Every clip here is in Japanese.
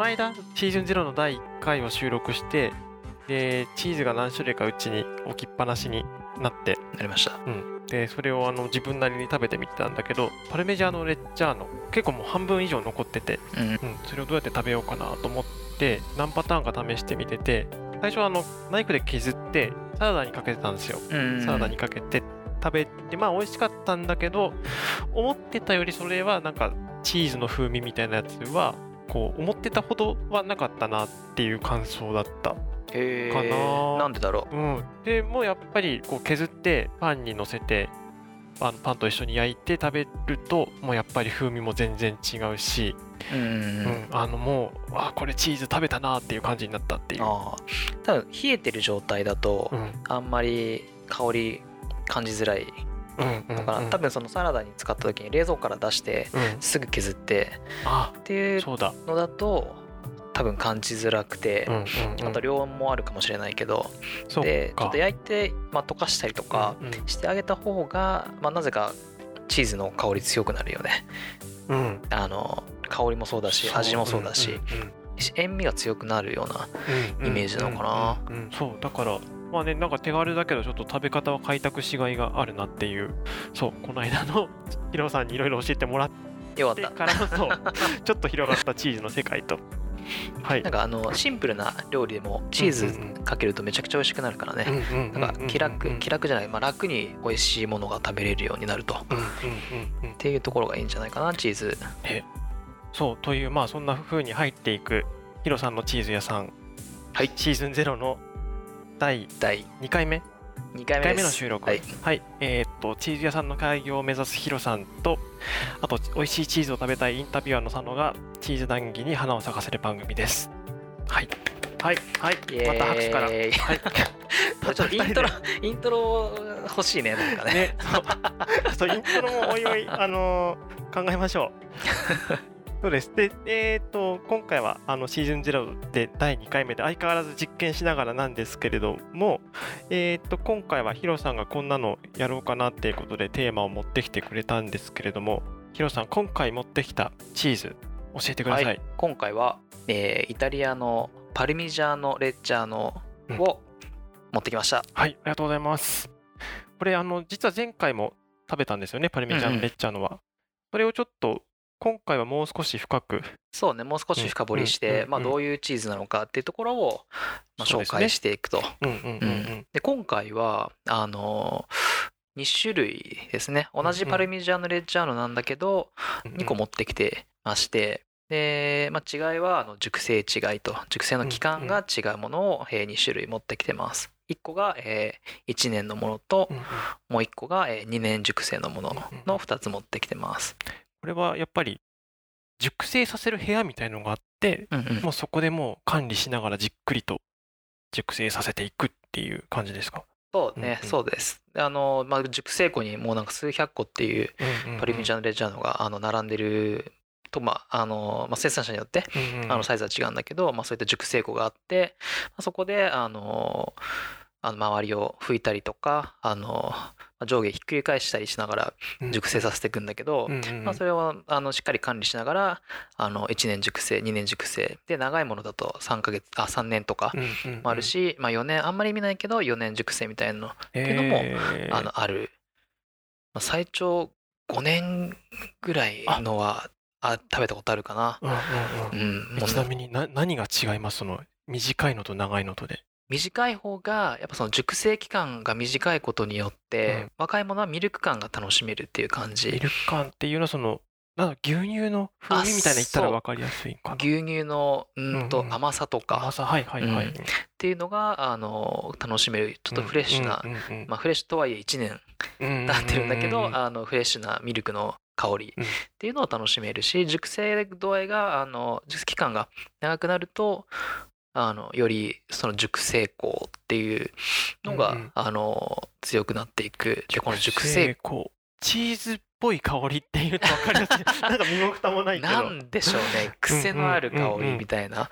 の間シーズン0の第1回を収録してでチーズが何種類かうちに置きっぱなしになって、なりました。うん、でそれをあの自分なりに食べてみてたんだけどパルメジャーノ・レッジャーノ結構もう半分以上残ってて、うん。うん、それをどうやって食べようかなと思って何パターンか試してみてて最初はあのナイフで削ってサラダにかけてたんですよ。うん。サラダにかけて食べてまあ美味しかったんだけど思ってたよりそれはなんかチーズの風味みたいなやつはこう思ってたほどはなかったなっていう感想だった。へかな。えなんでだろう？ん、でもうやっぱりこう削ってパンにのせてあのパンと一緒に焼いて食べるともうやっぱり風味も全然違うし、ううんうん。あのもうあこれチーズ食べたなっていう感じになったっていう。ああ多分冷えてる状態だとうん。あんまり香り感じづらいうんうんのかな、うん多分そのサラダに使った時に冷蔵庫から出してうん。すぐ削ってあっていう。のだと多分感じづらくてあと量もあるかもしれないけど、でちょっと焼いて、まあ、溶かしたりとかしてあげた方が、まあ、なぜかチーズの香り強くなるよね。うん。あの香りもそうだし味もそうだし、塩味が強くなるようなうんイメージなのかな。そうだからまあねなんか手軽だけどちょっと食べ方は開拓しがいがあるなっていう。そうこの間の ヒロさんにいろいろ教えてもらっよかったてからのそうちょっと広がったチーズの世界と。はい。なんかあのシンプルな料理でもチーズかけるとめちゃくちゃ美味しくなるからね、なんか気楽気楽じゃない、まあ、楽に美味しいものが食べれるようになると。っていうところがいいんじゃないかなチーズ。そうというまあそんな風に入っていくヒロさんのチーズ屋さん。はい。シーズン0の第第2回目？2回1回目です。目の収録。はい、はい、えーっとチーズ屋さんの開業を目指すヒロさんとあと美味しいチーズを食べたいインタビュアーの佐野がチーズ談義に花を咲かせる番組です。はい。はい。はい。また拍手から。はい。ちょっとイントロイントロ欲しいねなんかね。ね。そう。イントロもおいおいあのー考えましょう そうですでえーっと今回はあのシーズン0で第2回目で相変わらず実験しながらなんですけれどもえーっと今回はヒロさんがこんなのやろうかなっていうことでテーマを持ってきてくれたんですけれどもヒロさん今回持ってきたチーズ教えてください、はい今回は、えーイタリアのパルミジャーノ・レッジャーノを持ってきました、はい、ありがとうございます。これ、あの、実は前回も食べたんですよね、パルミジャーうんうんノ・レッジャーノは。それをちょっと、今回はもう少し深く、そうねもう少し深掘りしてまあどういうチーズなのかっていうところを、まあ、紹介していくと。今回はあの2種類ですね。同じパルミジャーノ・レッジャーノなんだけど、2個持ってきてまして。で、まあ、違いはあの熟成違いと。熟成の期間が違うものを2種類持ってきてます。1個が1年のものともう1個が2年熟成のものの2つ持ってきてますこれはやっぱり、熟成させる部屋みたいのがあって、うんうん。もうそこでもう管理しながらじっくりと熟成させていくっていう感じですか？そうね、うんうん。そうです。であの、まあ、熟成庫にもうなんか数百個っていうパルミジャーノ・レッジャーノがあの並んでるとまああの、まあ、生産者によってあのサイズは違うんだけど、まあ、そういった熟成庫があって、まあ、そこであのあの周りを拭いたりとかあのまあ上下ひっくり返したりしながら熟成させていくんだけど、まあ、それをあのしっかり管理しながらあの1年熟成2年熟成。で長いものだと3ヶ月あ3年とかもあるし、まあ、4年あんまり見ないけど4年熟成みたいなのていうのもあのある、まあ、最長5年ぐらいのはあ食べたことあるかな。うんうんうん。うん、ちなみにな何が違います？その短いのと長いのとで。短い方がやっぱその熟成期間が短いことによって、うん。若い者はミルク感が楽しめるっていう感ミじルク感っていうのはそのなんだ牛乳の風味みたいな言ったら分かりやすいかな。牛乳のうんとうんうん。甘さとか。甘さはいはいはい。うん。っていうのがあの楽しめるちょっとフレッシュな、まあ、フレッシュとはいえ1年うん経ってるんだけど、あのフレッシュなミルクの香りうん。っていうのを楽しめるし熟成度合いがあの熟成期間が長くなるとあのよりその熟成香っていうのが、うんうん。あの強くなっていく。でこの熟成香。チーズっぽい香りっていうと分かりやす？い なんか身も蓋もないけど。なんでしょうね。癖のある香りみたいな。っ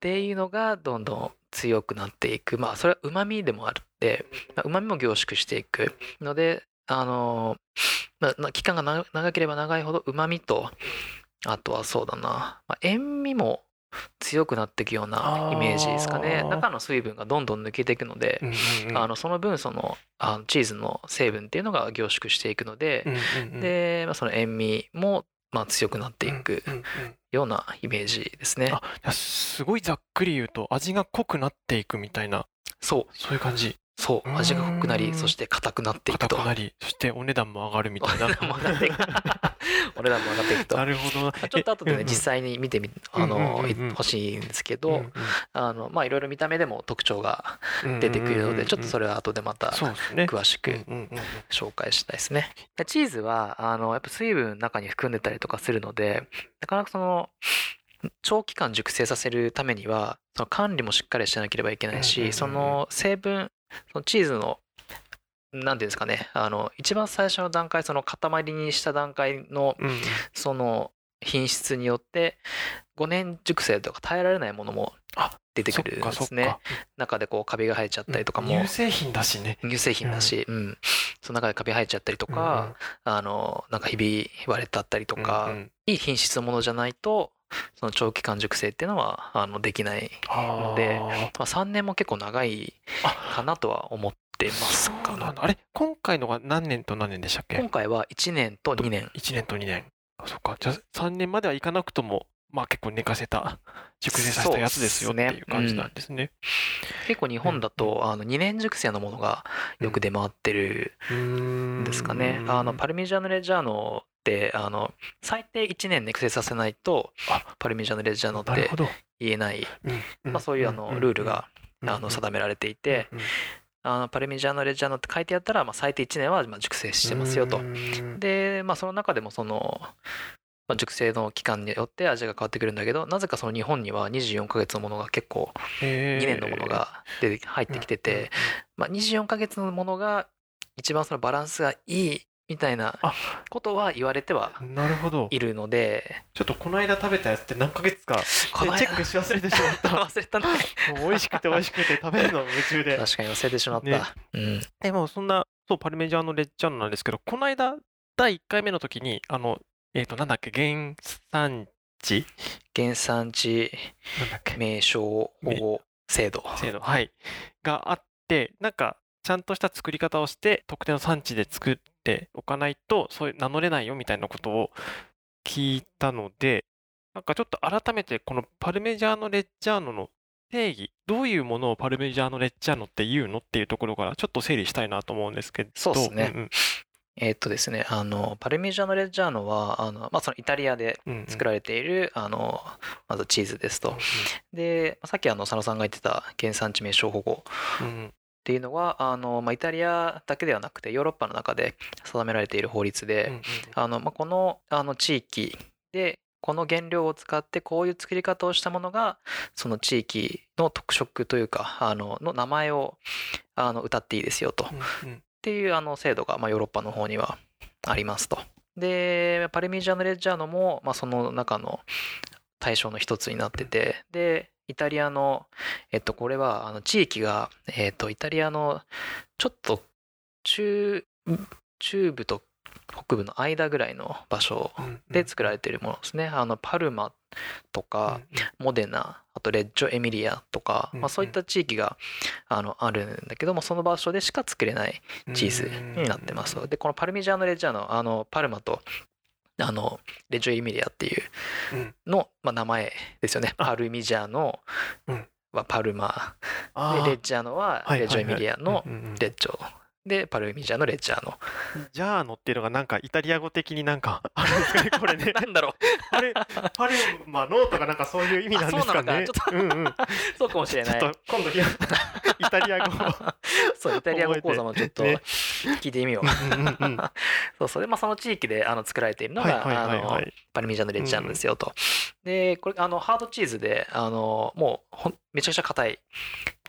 ていうのがどんどん強くなっていく。まあそれはうまみでもあってうまみも凝縮していく。のであのまあ期間が長長ければ長いほどうまみとあとはそうだな、まあ、塩味も強くなっていくようなイメージですかね。中の水分がどんどん抜けていくので、うんうんうん。あのその分そのあのチーズの成分っていうのが凝縮していくので、うんうんうん。で、まあ、その塩味もまあ強くなっていくうんうんうん。ようなイメージですね。あいやすごいざっくり言うと味が濃くなっていくみたいな。そう。そういう感じそう味が濃くなりそして硬くなっていくと。硬くなりそしてお値段も上がるみたいな。お値段も上がっていくお値段も上がっていくと。なるほど。ちょっと後でね、え実際に見てみあのうんうん欲しいんですけうんど、あのまあいろいろ見た目でも特徴がうん出てくるので、ちょっとれそれは後でまた詳しく紹介したいですね。でチーズはあのやっぱ水分中に含んでたりとかするので、なかなかその長期間熟成させるためにはその管理もしっかりしなければいけないし、ん。その成分そのチーズのなんていうんですかね、あの一番最初の段階その塊にした段階のうん。うんその品質によって5年熟成とか耐えられないものもあ出てくるんですね。中でこうカビが生えちゃったりとかも。乳製品だしね。乳製品だし、うん、その中でカビ生えちゃったりとか、あのなんかひび割れたったりとか、うんうん。いい品質のものじゃないとその長期間熟成っていうのはあのできない、あー。でまあ、3年も結構長いあかなとは思ってますかなんだあれ今回のが何年と何年でしたっけ？今回は1年と2年。1年と2年。あそっか。じゃあ3年まではいかなくともまあ結構寝かせた 熟成させたやつですよっていう感じなんですね。結構日本だと、あの2年熟成のものがよく出回ってるんですかね、あのパルミジャーノ・レッジャーノってあの最低1年熟成させないとあパルミジャーノ・レッジャーノって言えない、うんまあ、そういうあのルールがうんあの定められていて、うんあのパルミジャーノ・レッジャーノって書いてあったら、まあ、最低1年はまあ熟成してますよと。う。ん。で、まあ、その中でもその、まあ、熟成の期間によって味が変わってくるんだけどなぜかその日本には24ヶ月のものが結構へー。2年のものが出て入ってきてて、まあ、24ヶ月のものが一番そのバランスがいいみたいなあ。ことは言われてはうんなるほど。いるので。ちょっとこの間食べたやつって何ヶ月か。この間。チェックし忘れてしまった。忘れたね。もう美味しくて美味しくて食べるの夢中で確かに忘れてしまった、ね。うん。でもそんなそうパルメジャーノ・レッジャーノなんですけどこの間第1回目の時にあのえっ、となんだっけ？原産地？原産地。名称保護制度。制度はい。があってなんかちゃんとした作り方をして特定の産地で作っておかないとそういう名乗れないよみたいなことを聞いたのでなんかちょっと改めてこのパルメジャーノ・レッジャーノの定義どういうものをパルメジャーノ・レッジャーノって言うのっていうところからちょっと整理したいなと思うんですけど。そうっすね。んん。えーっとですねあのパルミジャーノ・レッジャーノはあの、まあ、そのイタリアでうんうん作られている、あのまずチーズですと。でさっきあの佐野さんが言ってた原産地名称保護。うんうんっていうのはあの、まあ、イタリアだけではなくてヨーロッパの中で定められている法律で、このあの地域でこの原料を使ってこういう作り方をしたものがその地域の特色というかあのの名前をあの歌っていいですよと。うんうんっていうあの制度がまあヨーロッパの方にはありますと。でパルミジャーノ・レッジャーノもまあその中の対象の一つになっててでイタリアのえっとこれはあの地域がえっとイタリアのちょっと中中部と北部の間ぐらいの場所うんうんで作られているものですね。あのパルマとかモデナあとレッジョ・エミリアとか、うんまあ、そういった地域があのあるんだけどもその場所でしか作れないチーズになってますと。でこのパルミジャーノ・レッジャーノあのパルマとあのレッジョ・エミリアっていううん。の、まあ、名前ですよね。あ。パルミジャーノ。うん。はパルマ。でレッジャーノははいレッジョ・エミリアのレッジョでパルミジャーノ・レッジャーノ。ジャーノっていうのがなんかイタリア語的になんか あるんですかねこれね。なんだろう。パレパレマノとかなんかそういう意味なんですかね。あそううんうん。そうかもしれない。今度 イタリア語をそうイタリア語講座もちょっとね。聞いてみよう。うんうんうん そうそれまあその地域であの作られているのが、はいはいはいあのはいパルミジャーノ・レッジャーノですよと。でこれあのハードチーズであのもうめちゃくちゃ硬い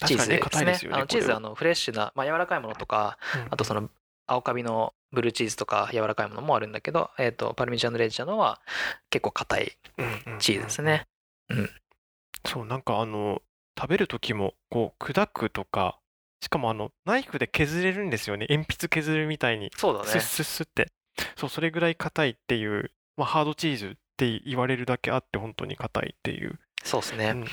チーズですね。ね。ですよねあのチーズあのフレッシュな、まあ、柔らかいものとかうん。あとその青カビのブルーチーズとか柔らかいものもあるんだけど、えー、とパルミジャーノ・レッジャーノは結構硬いチーズですね。そうなんかあの食べる時もこう砕くとかしかもあのナイフで削れるんですよね。鉛筆削るみたいに。そうだね。スッスッスッって。そうそれぐらい硬いっていう、まあ、ハードチーズって言われるだけあって本当に硬いっていうそうですね。うんうん。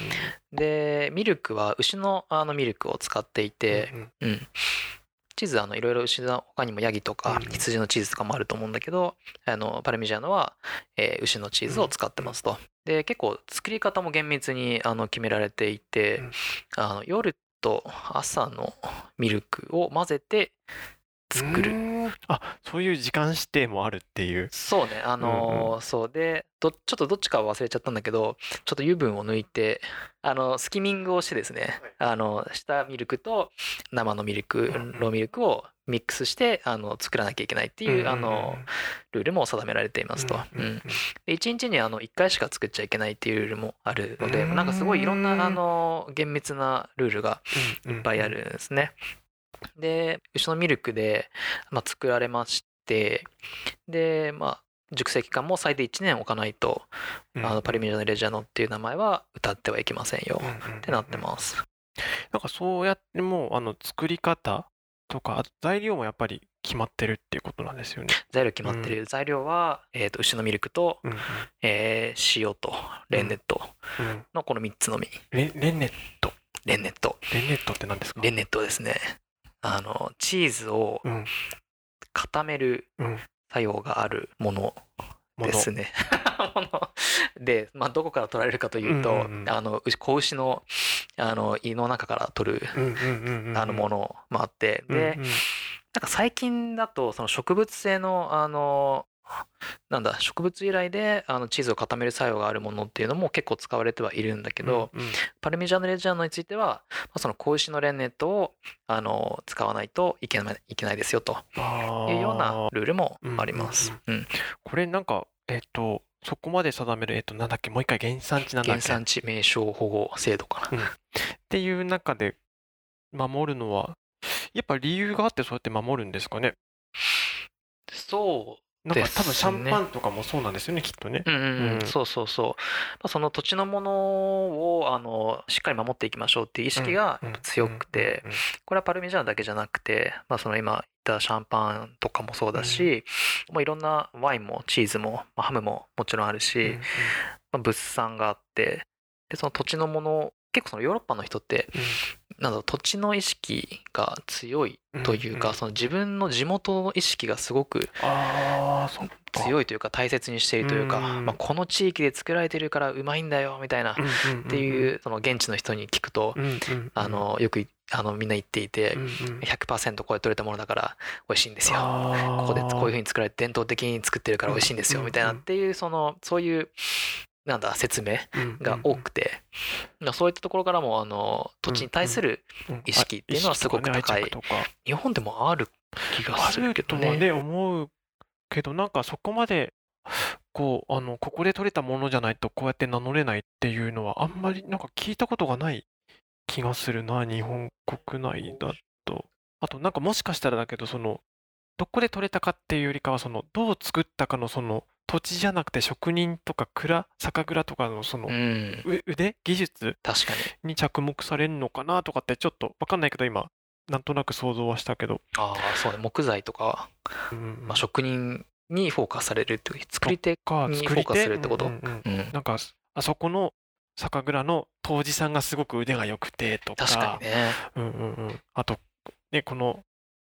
でミルクは牛のあのミルクを使っていてうんうん。チーズあのいろいろ牛の他にもヤギとかうん羊のチーズとかもあると思うんだけどあのパルミジャーノは、えー牛のチーズを使ってますと。で結構作り方も厳密にあの決められていてうん。あの夜と朝のミルクを混ぜて作る。あそういう時間指定もあるっていう。そうねあのーそう。でどちょっとどっちかは忘れちゃったんだけどちょっと油分を抜いてあのスキミングをしてですねあの下ミルクと生のミルクうんうん。ローミルクをミックスしてあの作らなきゃいけないっていう、あのルールも定められていますと、うんうんうんうん。で1日にあの1回しか作っちゃいけないっていうルールもあるのでうんなんかすごいいろんなあの厳密なルールがうんうん。いっぱいあるんですね。で牛のミルクで、まあ、作られましてでまあ熟成期間も最低1年置かないと、うん。あのパリミジャノ・レジャーノっていう名前は歌ってはいけませんよ、うんうんうんってなってます。なんかそうやってもうあの作り方とか材料もやっぱり決まってるっていうことなんですよね。材料決まってる。材料は、えー、と牛のミルクと、うんうん。えー塩とレンネットうん。のこの3つのみ。レレンネット。レンネット。レンネットって何ですか？レンネットですねあのチーズをうん。固めるうん。作用があるものですね。で、まあ、どこから取られるかというと、うんうんうん。あの牛子牛のあの胃の中から取るものもあって、で、うんうん。なんか最近だとその植物性のあのなんだ植物由来であのチーズを固める作用があるものっていうのも結構使われてはいるんだけど、うんうん。パルミジャーノ・レジャーノについては、まあ、その子牛のレンネットをあの使わないといけないいけないですよとあいうようなールールもあります。うんこれなんかえっ、とそこまで定めるえっ、となんだっけもう一回原産地なんだっけ？原産地名称保護制度かな。っていう中で守るのはやっぱ理由があってそうやって守るんですかね？そうなんか多分シャンパンとかもそうなんですよねきっとね。うんうんそうそうそう、まあ、その土地のものをあのしっかり守っていきましょうっていう意識がうん。強くて、うんうんこれはパルミジャーノだけじゃなくて、まあ、その今言ったシャンパンとかもそうだし、もういろんなワインもチーズも、まあ、ハムももちろんあるし、うんうんまあ、物産があってでその土地のもの結構そのヨーロッパの人ってなんだろう土地の意識が強いというか、うんうんその自分の地元の意識がすごく強いというか大切にしているというか、うんまあ、この地域で作られてるからうまいんだよみたいなっってていうその現地の人に聞くと、あのよくいあのみんな言っていて、100%これ取れたものだから美味しいんですよ。ここでこういうふうに作られて伝統的に作ってるから美味しいんですようん。みたいなっていうそのそういうなんだ説明？が多くて、まあそういったところからもあの土地に対する意識っていうのはすごく高い。とか。日本でもある気があするけどね。はね思うけどなんかそこまでこうあのここで取れたものじゃないとこうやって名乗れないっていうのはあんまりなんか聞いたことがない気がするな日本国内だと。あとなんかもしかしたらだけどそのどこで取れたかっていうよりかはそのどう作ったかのその土地じゃなくて職人とか蔵酒蔵とかのそのうん、う腕？技術？確かに。に着目されるのかなとかってちょっとわかんないけど今なんとなく想像はしたけど、ああそうね。木材とか、うんまあ、職人にフォーカスされるっていう作り手かにフォーカス作り手するってこと？うんうんなんかあそこの酒蔵の杜氏さんがすごく腕が良くてとか。確かにね。うんうんうん、あとねこの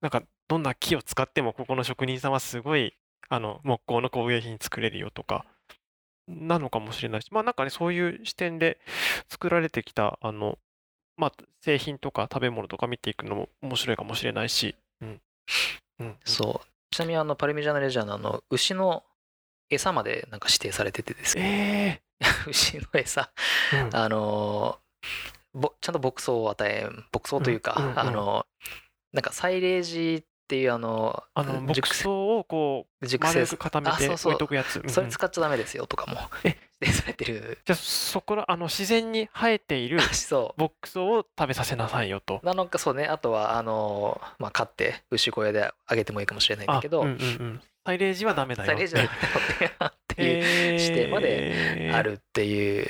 なんかどんな木を使ってもここの職人さんはすごいあの木工の工芸品作れるよとかなのかもしれないしまあなんかねそういう視点で作られてきたあのまあ製品とか食べ物とか見ていくのも面白いかもしれないし、うん。うん、そう。ちなみにあのパルミジャーノ・レジャーノあの牛の餌までなんか指定されててですね。え 牛の餌。えうん。あのぼちゃんと牧草を与え牧草というか、うんうんうん。あのなんかサイレージっていうあのあの牧熟草をこう丸熟成。く固めて置いとくやつ。それうん。使っちゃダメですよとかも。え？されてる。じゃあそこらあの自然に生えている そ牧草を食べさせなさいよと。う。なのかそうね。あとはあのまあ飼って牛小屋であげてもいいかもしれないんだけど、あうんうんうん。サイレージはダメだよ。サイレージだっていう指指定まであるっていう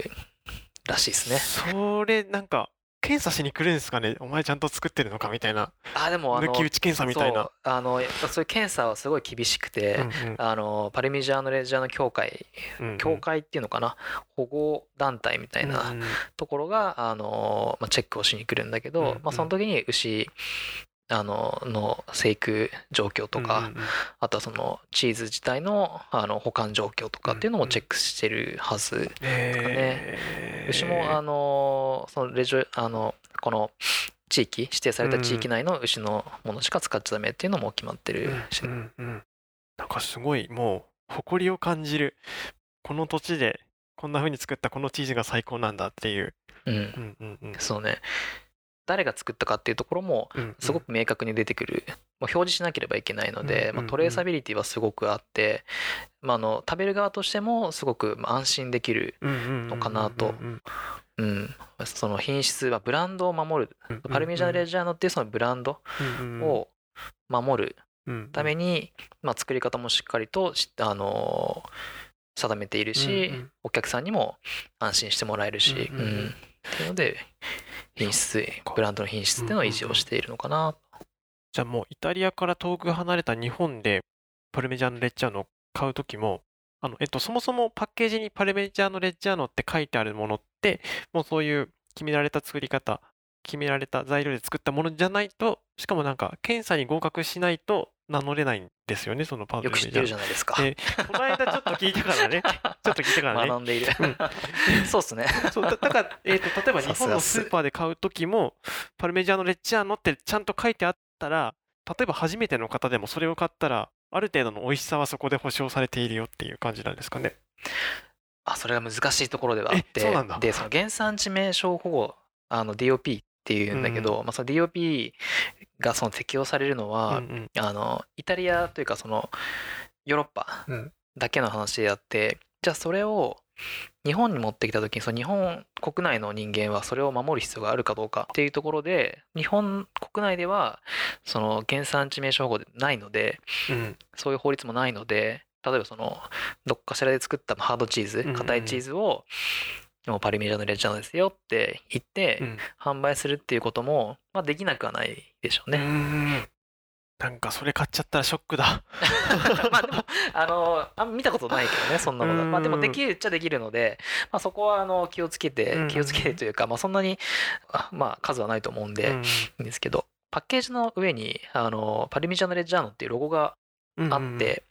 らしいですね。それなんか検査しに来るんですかね？お前ちゃんと作ってるのか？みたいな。あでもあの抜き打ち検査みたいな。そうあのやっぱそういう検査はすごい厳しくて、うんうん。あのパルミジャーノ・レッジャーノ協会うんうん。協会っていうのかな？保護団体みたいなうんうん。ところがあの、まあ、チェックをしに来るんだけど、うんうん。まあ、その時に牛あのの生育状況とか、うんうんうん。あとはそのチーズ自体のあの保管状況とかっていうのもチェックしてるはず、へー牛もあのそのレジョあのこの地域指定された地域内の牛のものしか使っちゃダメっていうのも決まってるし、うんうんうん。なんかすごいもう誇りを感じるこの土地でこんな風に作ったこのチーズが最高なんだっていう、うん、うんうんうん。そうね誰が作ったかっていうところもすごく明確に出てくる、まあ、表示しなければいけないので、まあ、トレーサビリティはすごくあって、まあ、あの食べる側としてもすごくまあ安心できる、のかなと。うん。うん、その品質はブランドを守る。パルミジャーノ・レッジャーノっていうそのブランドを守るうんために、まあ、作り方もしっかりとし、あのー定めているし、お客さんにも安心してもらえるし、うん。っていうので品質ブランドの品質っていうのを維持をしているのかな、じゃあもうイタリアから遠く離れた日本でパルメジャーノ・レッジャーノを買うときもあの、えっと、そもそもパッケージにパルメジャーノ・レッジャーノって書いてあるものってもうそういう決められた作り方決められた材料で作ったものじゃないとしかもなんか検査に合格しないと名乗れないんですよねそのパルメジャーノよく知ってるじゃないですか。でこの間ちょっと聞いたからね ちょっと聞いたからね学んでいる。そうっすね。そうだだから、えー、と例えば日本のスーパーで買う時もパルメジャーノ・レッジャーノってちゃんと書いてあったら例えば初めての方でもそれを買ったらある程度の美味しさはそこで保証されているよっていう感じなんですかね。あそれが難しいところではあってでその原産地名称保護あの DOP っていうんだけど、まあ、その DOP がその適用されるのうんは、うん。あのイタリアというかそのヨーロッパうん。だけの話であって、じゃあそれを日本に持ってきた時にその日本国内の人間はそれを守る必要があるかどうかっていうところで日本国内ではその原産地名称保護でないのでうん。そういう法律もないので例えばそのどっかしらで作ったハードチーズうんうんうん。硬いチーズをもうパルミジャーノ・レッジャーノですよって言ってうん。販売するっていうことも、まあ、できなくはないでしょううね。ん。なんかそれ買っちゃったらショックだ。まあでもあのあ見たことないけどねそんなものうん。まあでもできるっちゃできるので、まあ、そこはあの気をつけうん。て気をつけてというか、まあ、そんなにあまあ数はないと思うんで、うん。ですけどパッケージの上にあのパルミジャーノ・レッジャーノっていうロゴがうん。あって、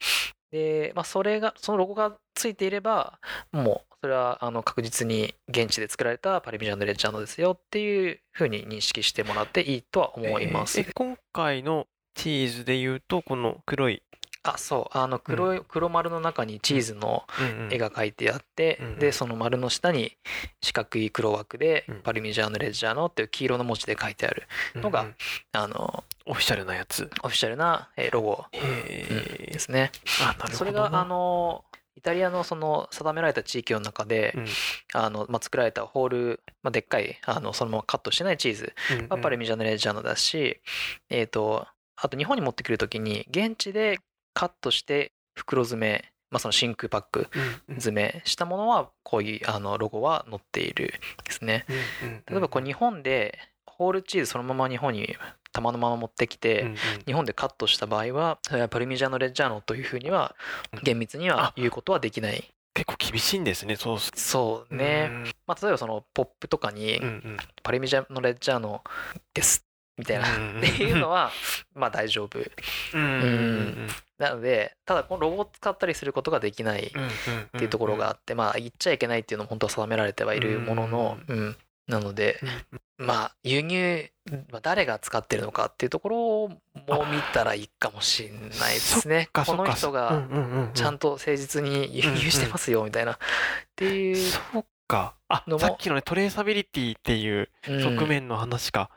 で、まあ、それがそのロゴがついていればもうそれはあの確実に現地で作られたパルミジャーノ・レッジャーノですよっていうふうに認識してもらっていいとは思います。えーえ今回のチーズで言うとこの黒い、あそうあの黒い、黒丸の中にチーズのうんうん絵が描いてあって、うんうんでその丸の下に四角い黒枠でうん「パルミジャーノ・レッジャーノ」っていう黄色の文字で書いてあるのがうんうんあのオフィシャルなやつ。オフィシャルなえーロゴですね。あなるほどなそれがあのイタリアのその定められた地域の中で、うん。あのまあ、作られたホール、まあ、でっかいあのそのままカットしてないチーズ。うんうん。はパルミジャーノ・レッジャーノだし、えー、とあと日本に持ってくる時に現地でカットして袋詰め、まあ、その真空パック詰めしたものはこういうあのロゴは載っているですね。例えばこう日本でホールチーズそのまま日本に玉のまま持ってきて、うんうん。日本でカットした場合はそれはパルミジャーノ・レッジャーノというふうにはうん厳密には言うことはできない。結構厳しいんですねそうす。そうね、うん。まあ、例えばそのポップとかにうんうん「パルミジャーノ・レッジャーノです」みたいな、うんっていうのはまあ大丈夫。うんうんうんなのでただこのロゴを使ったりすることができないっうんうんていうところがあってまあ言っちゃいけないっていうのも本当は定められてはいるものの、うん、なのでまあ輸入、まあ、誰が使ってるのかっていうところも見たらいいかもしれないですね。この人がちゃんとと誠実に輸入してますよみたいなっていうそうか。あさっきのねトレーサビリティっていううん側面の話か、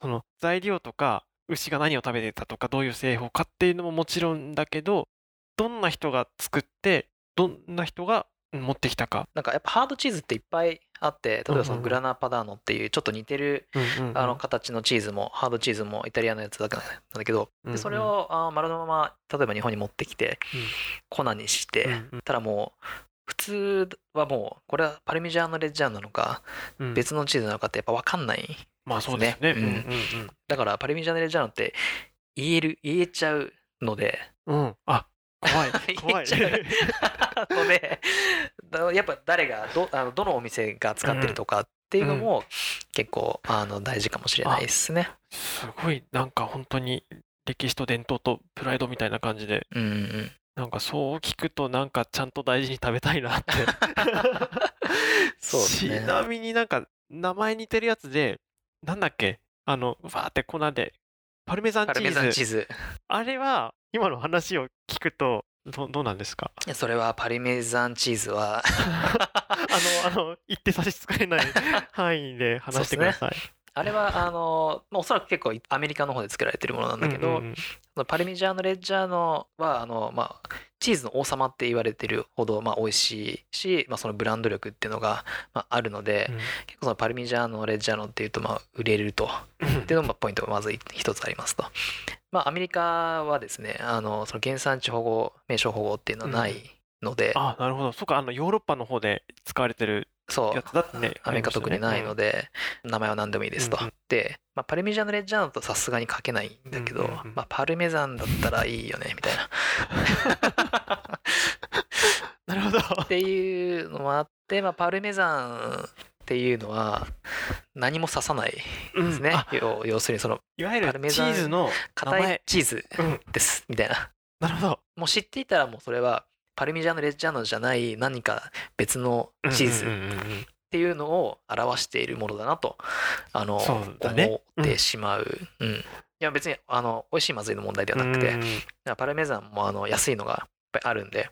その材料とか牛が何を食べてたとかどういう製法かっていうのももちろんだけどどんな人が作ってどんな人がうん持ってきたか、なんかやっぱハードチーズっていっぱいあって例えばそのグラナパダーノっていうちょっと似てるあの形のチーズもハードチーズもイタリアのやつだからなんだけどでそれをあー丸のまま例えば日本に持ってきてうん。粉にしてたらもう普通はもうこれはパルミジャーノ・レッジャーなのかうん。別のチーズなのかってやっぱ分かんないまあそうですね。ねうんうんだからパルミジャーノ・レッジャーノって言える言えちゃうのでうん。うん。あ、怖い。怖い。言えちゃう のでだやっぱ誰がどあのどのお店が使ってるとかっていうのも結構あの大事かもしれないですね。すごい、なんか本当に歴史と伝統とプライドみたいな感じで、うんうん、なんかそう聞くとなんかちゃんと大事に食べたいなって。そうですねちなみになんか名前似てるやつで、なんだっけ？あの、わーって粉で、パルメザンパルメチーズ。ザンチーズあれは、今の話を聞くと、どどうなんですか？いやそれはパルメザンチーズは あの、あの、言って差し支えない範囲で話してください。あれはあの、まあ、おそらく結構アメリカの方で作られてるものなんだけど、うんうんパルミジャーノ・レッジャーノはあの、まあ、チーズの王様って言われてるほど、まあ、美味しいし、まあ、そのブランド力っていうのが、まあ、あるので、うん。結構そのパルミジャーノ・レッジャーノっていうと、まあ、売れると。っていうのもポイントがまず一つありますと。まあ、アメリカはですねあのその原産地保護名称保護っていうのはないので、あ、なるほど。そうか、あの、ヨーロッパの方で使われてるそうだってね。アメリカ特にないので。で、名前は何でもいいですと。うんうんで、まあ、パルミジャーノ・レッジャーノとさすがに書けないんだけど、うんうんうんまあ、パルメザンだったらいいよねみたいな なるほど。っていうのもあって、まあ、パルメザンっていうのは何も指さないですね、うんあ要要するにそのいわゆるチパルメザンーズの名硬い前。チーズうん。ですみたいななるほど。もう知っていたらもうそれはパルミジャーノ・レッジャーノじゃない何か別のチーズうんうんうん。うんっていうのを表しているものだなとあの、ね。思ってしまう、うん。いや別にあの美味しいまずいの問題ではなくて、うんパルメザンもあの安いのがやっぱりあるんで、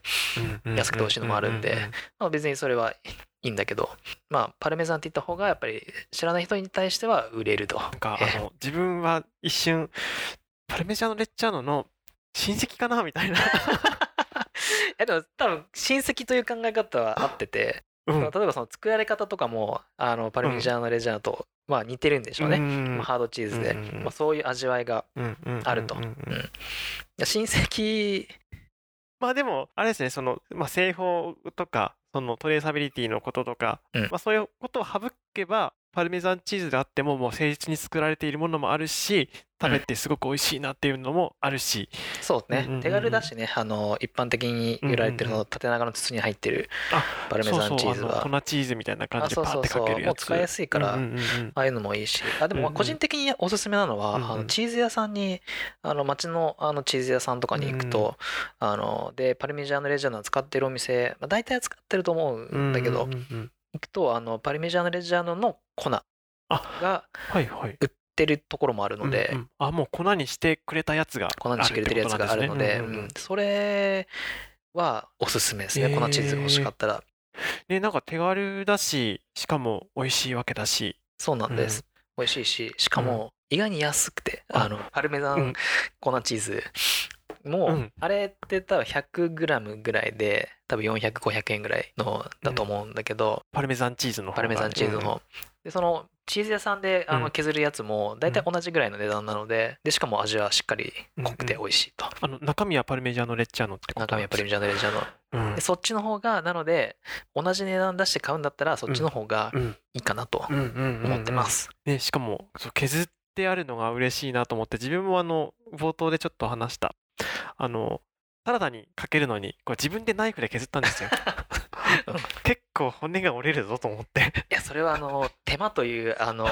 うん安くて美味しいのもあるんでううまあ、別にそれはいいんだけどまあパルメザンって言った方がやっぱり知らない人に対しては売れると。なんかええ。あの自分は一瞬パルメジャーノ・レッジャーノの親戚かなみたいな。えでも多分親戚という考え方は合ってて、うん。例えばその作られ方とかもあのパルミジャーノ・レジャーノと、まあ、似てるんでしょうね、ん。まあ、ハードチーズで、うんうんうん。まあ、そういう味わいがうんうんうんあると。親戚まあでもあれですねその、まあ、製法とかそのトレーサビリティのこととか、うん。まあ、そういうことを省けばパルメザンチーズであってももう誠実に作られているものもあるし食べてすごく美味しいなっていうのもあるし、そうね、うんうんうん。うん手軽だしね。あの一般的に売られてるうんうんの縦長の筒に入ってるあパルメザンチーズは。そうそう。あの粉チーズみたいな感あじでパッてかけるやつ。もう使いやすいから、うんうんうん。うんああいうのもいいし。あでも個人的におすすめなのは、うんうん。あのチーズ屋さんにあの町のあのチーズ屋さんとかに行くと、あのでパルミジャーノ・レジャーノを使ってるお店、まあ、大体使ってると思うんだけど、うんうんうん。行くとあのパルミジャーノ・レジャーノの粉がはいはい。売ってるところもあるので、うんうん。あもう粉にしてくれたやつが粉にしてくれてるやつがあるので、うんうんうん。それはおすすめですね、へー。粉チーズが欲しかったら。ねなんか手軽だししかも美味しいわけだし。そうなんです、美味しいししかも意外に安くて、ああのパルメザンうん。粉チーズも、うん。あれって多分 100g ぐらいで多分400500円ぐらいのだと思うんだけど、パルメザンチーズのパルメザンチーズの方、でそのチーズ屋さんであうん。の削るやつも大体同じぐらいの値段なのででしかも味はしっかり濃くて美味しいと、あの中身はパルメジャーノ・レッジャーノってこと？中身はパルミジャーノ・レジャーノ。うん。でそっちの方がなので同じ値段出して買うんだったらそっちの方がうん。いいかなと思ってます、ね、しかもそう削ってあるのが嬉しいなと思って自分もあの冒頭でちょっと話したあのサラダにかけるのにこう自分でナイフで削ったんですよ。結構骨が折れるぞと思って。いやそれはあの手間というあの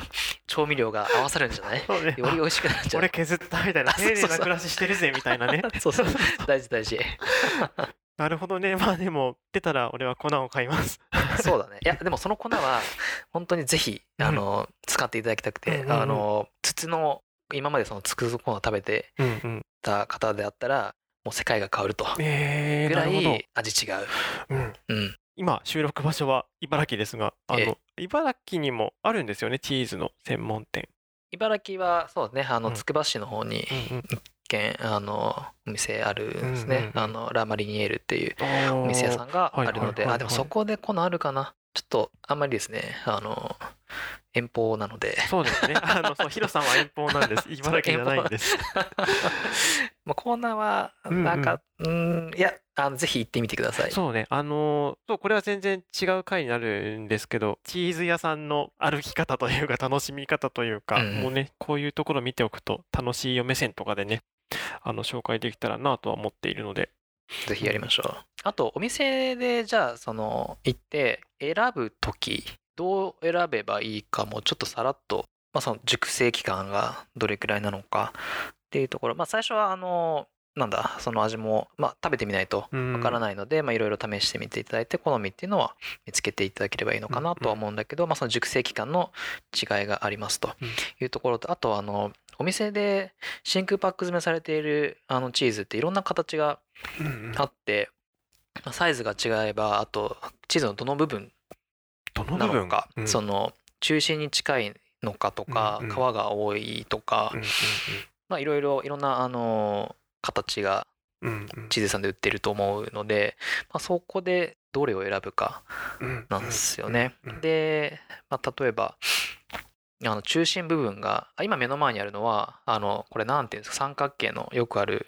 調味料が合わさるんじゃない？ね。より美味しくなっちゃう。俺削ったみたいな丁寧な暮らししてるぜみたいなね。そうそう大事大事。なるほどね。まあでも出たら俺は粉を買います。そうだね。いやでもその粉は本当にぜひあの、使っていただきたくて、うんうんうん。あの筒の今までそのつくづ粉を食べてうんうんた方であったらもう世界が変わるとえー、ぐらい味違う、うん。うん、今収録場所は茨城ですがあの、え茨城にもあるんですよねチーズの専門店、茨城はそうねあうん。のつくば市の方にうん一軒あのお店あるんですね、うんうんうん。あのラマリニエールっていううん、お店屋さんがあるので、あでもそこで粉あるかな。ちょっとあんまりですねあの遠方なのでそうですね。あの、そう、ヒロさんは遠方なんです。茨城じゃないんです。まあコーナーはなんかうんいやあのぜひ行ってみてください。そうね、あのーそう、これは全然違う回になるんですけど、チーズ屋さんの歩き方というか、楽しみ方というか、うんうんもうね、こういうところ見ておくと、楽しいよ目線とかでね、あの、紹介できたらなとは思っているので、ぜひやりましょう。あと、お店でじゃあ、その、行って選ぶとき、どう選べばいいかも、ちょっとさらっと、まあ、その熟成期間がどれくらいなのかっていうところ、まあ、最初は、あの、なんだ、その味も、まあ、食べてみないとわわからないので、まあ、いろいろ試してみていただいて、好みっていうのは見つけていただければいいのかなとは思うんだけど、まあ、その熟成期間の違いがありますとうん。いうところと、あと、あの、お店で真空パック詰めされているあのチーズっていろんな形があって、まあサイズが違えばあとチーズのどの部分どの部分？その中心に近いのかとか、うんうん皮が多いとか、うんまあいろいろいろんなあの形がうんうん。うんチーズ屋さんで売ってると思うので、まあ、そこでどれを選ぶかうんなんですよね。で、まあ、例えばあの中心部分があ今目の前にあるのはあのこれなんていうんですか三角形のよくある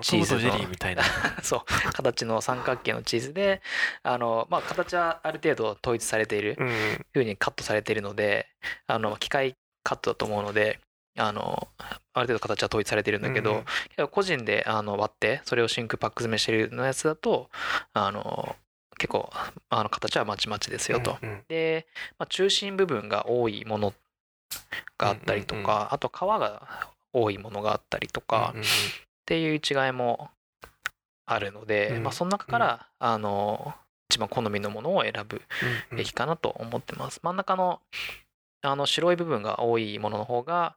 チーズのジェリーみたいな。そう形の三角形のチーズであの、まあ、形はある程度統一されているふうにカットされているのであの機械カットだと思うのであのある程度形は統一されているんだけど、個人であの割ってそれを真空パック詰めしてるのやつだとあの結構あの形はまちまちですよと。で、まあ、中心部分が多いものがあったりとか、あと皮が多いものがあったりとか、っていう違いもあるので、うん。まあ、その中から、あの一番好みのものを選ぶうん。べきかなと思ってます。真ん中のあの白い部分が多いものの方がや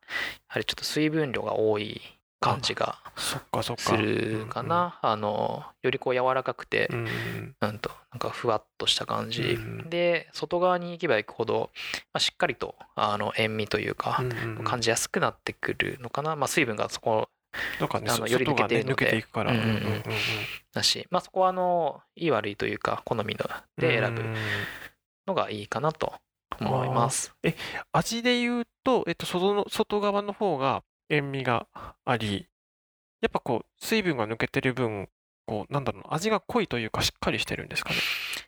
はりちょっと水分量が多い感じが。するかな。あのよりこう柔らかくて、うんとなんかふわっとした感じ、うんで外側に行けば行くほど、まあ、しっかりとあの塩味というか、感じやすくなってくるのかな、まあ、水分がそこなんかね、そあのより抜けているので。抜けていくから。うんうんうん。うんだし、まあ、そこはあのいい悪いというか好みので選ぶうんのがいいかなと思います。味で言うと、えっと、外の外側の方が塩味があり、やっぱこう、水分が抜けてる分、こう、なんだろうな、味が濃いというか、しっかりしてるんですかね。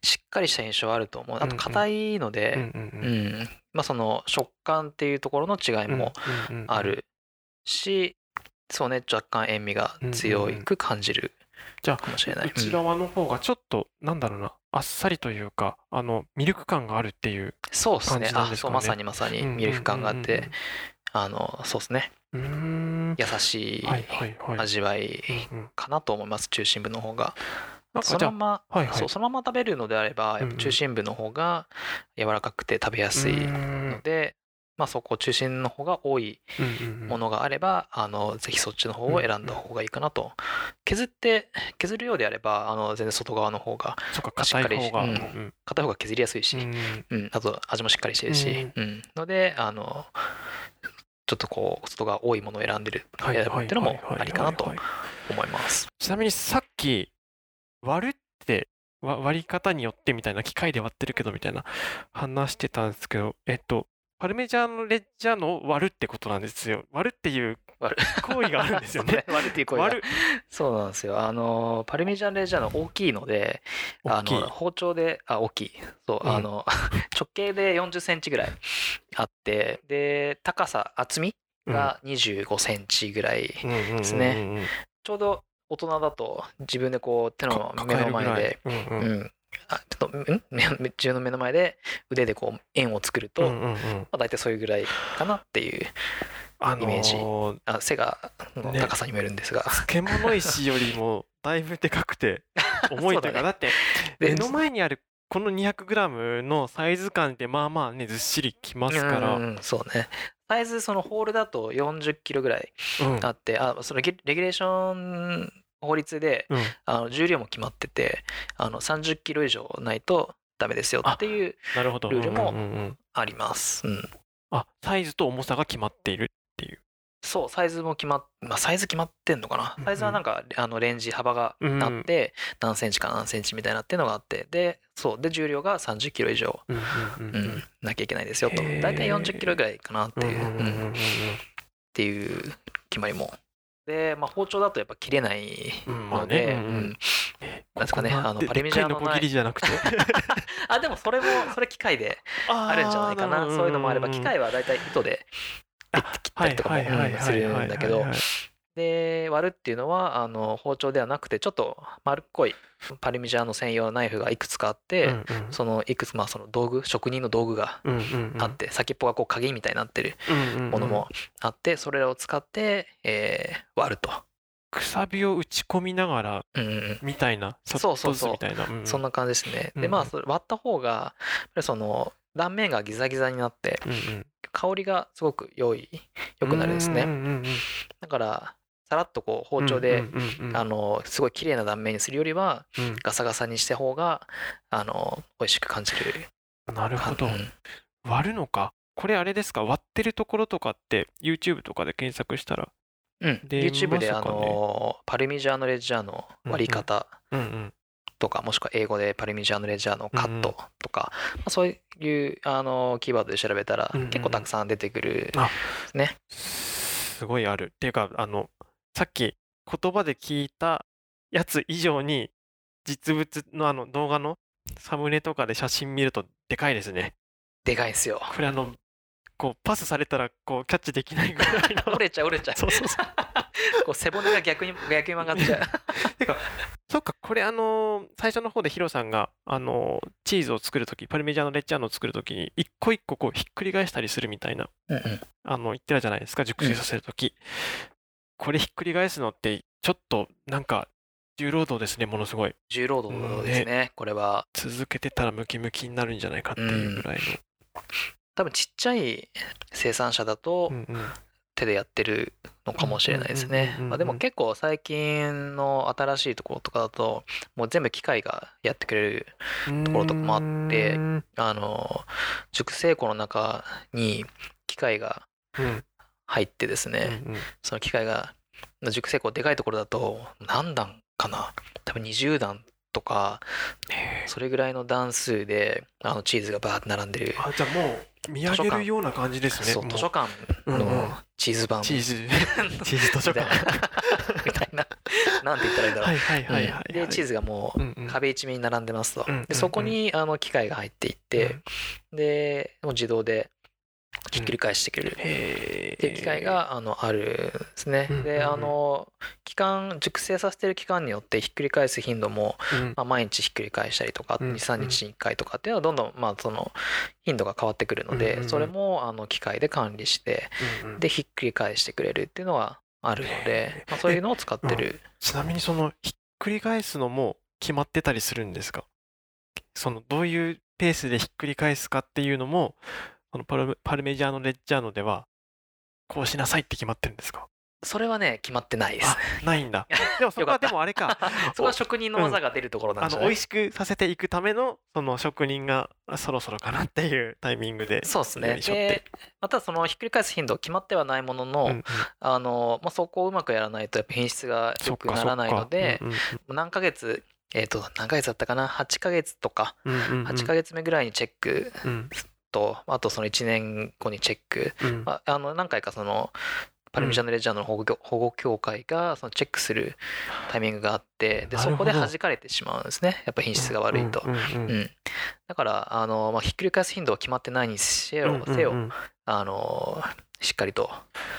しっかりした印象はあると思う。あと硬いのうんで、まあ、その食感っていうところの違いもあるし、そうね若干塩味が強く感じるじゃあかもしれない。内うん。側の方がちょっと、なんだろうな、あっさりというか、あの、ミルク感があるっていう。そうですね。感じなんあですかね。そうまさにまさにミルク感があって、あのそうですね。優しい。味わいかなと思います中心部の方が。そのまま、あ、はいはい。そうそのまま食べるのであれば中心部の方が柔らかくて食べやすいので、まあ、そこ中心の方が多いものがあれば、あのぜひそっちの方を選んだ方がいいかなと、削って削るようであればあの全然外側の方がそっか、硬い方が。しっかりうん。硬い方が削りやすいし、あと味もしっかりしてるし、うん。のであのちょっとこう外側多いものを選んでるはい選ぶっていうのもありかなとはい思います。ちなみにさっき割るってわ割り方によってみたいな機械で割ってるけどみたいな話してたんですけどえっとパルメジャーノレッジャーノを割るってことなんですよ割るっていう割行為があるんですよね。そう割るっていう声が。割るそうなんですよ。あのパルミジャンレジャーノ大きいのであの包丁であ大きい。そう、うんあの 直径で40センチぐらいあってで高さ厚みが25センチぐらい、ですね。ちょうど大人だと自分でこう手の目の前で、うんううん。ん、あちょっと自分の目の前で腕でこう円を作ると、まうんうんうん。あ、大体そういうぐらいかなっていうあのイメージ。ーあ背がのね。高さにもよるんですが、漬物石よりも だいぶでかくて重いというかだってで目の前にあるこの 200g のサイズ感でまあまあねずっしりきますから。うんそうね。サイズそのホールだと40キロぐらいうん。あってあそのレギュレーション法律でうん。あの重量も決まっててあの30キロ以上ないとダメですよっていうなるほど。ルールもうんうんうんうん。あります、うん、あサイズと重さが決まっているそうサイズも決まっまあサイズ決まってんのかな。うんうん。サイズはなんかあのレンジ幅がうんあって何センチか何センチみたいなっていうのがあってでそうで重量が30キロ以上、うんううんんなきゃいけないですよと。大体40キロぐらいかなっていう、うんうんうんうんうんうん。っていう決まりも。で、まあ、包丁だとやっぱ切れないので、なんですかねあのパルミジャーノでっかいノコギリじゃなくて？あでもそれもそれ機械であるんじゃないかな。そういうのもあれば機械はだいたい糸でピッて切ったりとかもうんするんだけど。で割るっていうのはあの包丁ではなくてちょっと丸っこいパルミジャーノ専用のナイフがいくつかあって、そのいくつまあその道具職人の道具があって、先っぽがこう鍵みたいになってるものもあってそれらを使って、えー割ると、くさびを打ち込みながらうんうんうん。みたいなそうそうそう。みたいな、うんうん。そんな感じですね。うんでまあ割った方がその断面がギザギザになってうんうん香りがすごく良い良くなるんですね。うんうんうんだからさらっとこう包丁で、うんうんあのすごい綺麗な断面にするよりはうん。ガサガサにした方があの美味しく感じる。なるほど。うん。割るのか？これあれですか？割ってるところとかって YouTube とかで検索したらうん、出 YouTube で、ねのパルミジャーノ・レッジャーノ割り方。うんうんとか、もしくは英語でパルミジャーノ・レッジャーノカットとか、まあ、そういうあのキーワードで調べたら結構たくさん出てくるね。すごいあるっていうかあのさっき言葉で聞いたやつ以上に実物のあの動画のサムネとかで写真見るとでかいですねでかいんですよ。これあのこうパスされたらこうキャッチできないぐらいの 折れちゃう折れちゃう。そうそうそ こう背骨が逆に逆に曲がっちゃう。てかそっかこれあのー最初の方でヒロさんがあのーチーズを作るときパルメジャーノレッジャーノを作るときに一個一個こうひっくり返したりするみたいなうんうんあの言ってたじゃないですか熟成させるとき、これひっくり返すのってちょっとなんか重労働ですねものすごい。重労働ですね、これは。続けてたらムキムキになるんじゃないかっていうぐらい多分ちっちゃい生産者だとの、うんうん手でやってるのかもしれないですね。あでも結構最近の新しいところとかだともう全部機械がやってくれるところとかもあってうん。あの熟成庫の中に機械がうん。入ってですね、うんうん。その機械が熟成庫でかいところだと何段かな？多分20段とかそれぐらいの段数であのチーズがバーって並んでる。あじゃあもう見上げるような感じですね図書館のチーズ版チーズ。チーズ図書館みたいな。なんて言ったらいいんだろう。はいはいはいでチーズがもう壁一面に並んでますと、うんうんうんでそこにあの機械が入っていって、でもう自動でひっくり返してくれる。へっていう機械があのあるんですね。であの期間熟成させてる期間によってひっくり返す頻度も、うん。まあ、毎日ひっくり返したりとかうん。うん23日に1回とかっていうのはどんどんまあその頻度が変わってくるので、それもあの機械で管理してでひっくり返してくれるっていうのはあるのへで、ー。まあ、そういうのを使ってる。ちなみにそのひっくり返すのも決まってたりするんですか？そのどういうペースでひっくり返すかっていうのもそのパルパルメジャーノ・レッジャーノではこうしなさいって決まってるんですか？それはね決まってないです。あ。ないんだ。でもそこはでもあれか。そこは職人の技が出るところなんじゃない、美味しくさせていくためのその職人があそろそろかなっていうタイミングでそうですね。でまたそのひっくり返す頻度決まってはないものの、うん。うんあのまあ、そこをうまくやらないとやっぱ品質が良くならないので、そっか何ヶ月えっ、と何ヶ月だったかな？8ヶ月とか。そっかうんうんうん。うん8ヶ月目ぐらいにチェックうんと、あとその1年後にチェック、うん。まあ、あの何回かそのパルミジャーノ・レッジャーノの保護協保護協会がそのチェックするタイミングがあってでそこで弾かれてしまうんですね。やっぱ品質が悪いと。だからあの、まあ、ひっくり返す頻度は決まってないにせよ,、しっかりと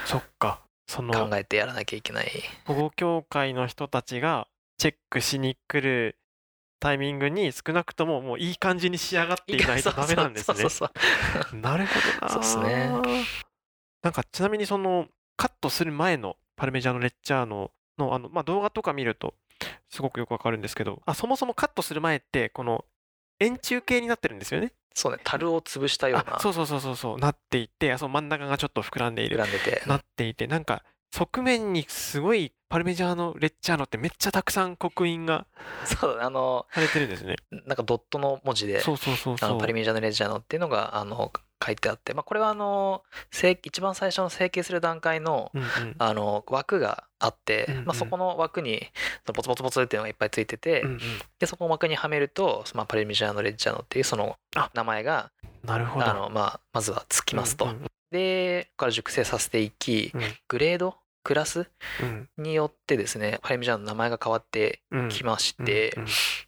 そっか。その考えてやらなきゃいけない。保護協会の人たちがチェックしに来るタイミングに少なくとももういい感じに仕上がっていないとダメなんですね なるほどな。そうっすね。なんかちなみにそのカットする前のパルメジャーノ・レッジャーノのあの、まあ、動画とか見るとすごくよくわかるんですけどあそもそもカットする前ってこの円柱形になってるんですよね。そうね樽を潰したようなあそうそうそうそうそうなっていてあその真ん中がちょっと膨らんでいる膨らんでてなっていてなんか側面にすごいパルメジャーノ・レッジャーノってめっちゃたくさん刻印がそうあのされてるんですね。なんかドットの文字でそうそうそうあそう。のパリミジャーノ・レジャーノっていうのがあの書いてあって、まあ、これはあの成一番最初の成形する段階のうんうんあの枠があって、うんうんまあ、そこの枠にそのポツポツポツっていうのがいっぱいついてて、うんうんでそこの枠にはめると、まあ、パリミジャーノ・レッジャーノっていうそのあ名前がなるほど。あの、まあ、まずはつきますと。うんうんでここから熟成させていきうんグレードクラス？うん。によってですねパルミジャーノの名前が変わってうん。きまして、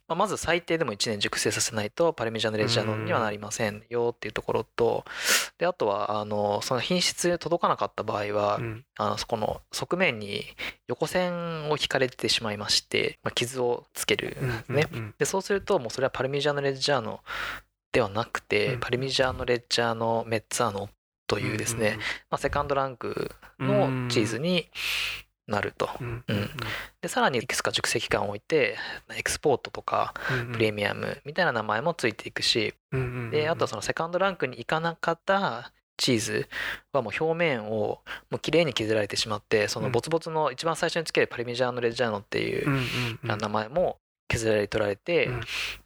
まあ、まず最低でも1年熟成させないとパルミジャーノ・レッジャーノにはなりませんよっていうところとであとはあのその品質届かなかった場合は、うん。あのそこの側面に横線を引かれてしまいまして、まあ、傷をつけるね。うんでそうするともうそれはパルミジャーノ・レッジャーノではなくて、うん。パルミジャーノ・レッジャーノ・メッツァーノというですね、まあ、セカンドランクのチーズになると。うんうんでさらにいくつか熟成期間を置いてエクスポートとかうんプレミアムみたいな名前もついていくしであとはそのセカンドランクに行かなかったチーズはもう表面をもう綺麗に削られてしまってそのボツボツの一番最初につけるパルミジャーノ・レッジャーノっていう名前も削られ取られて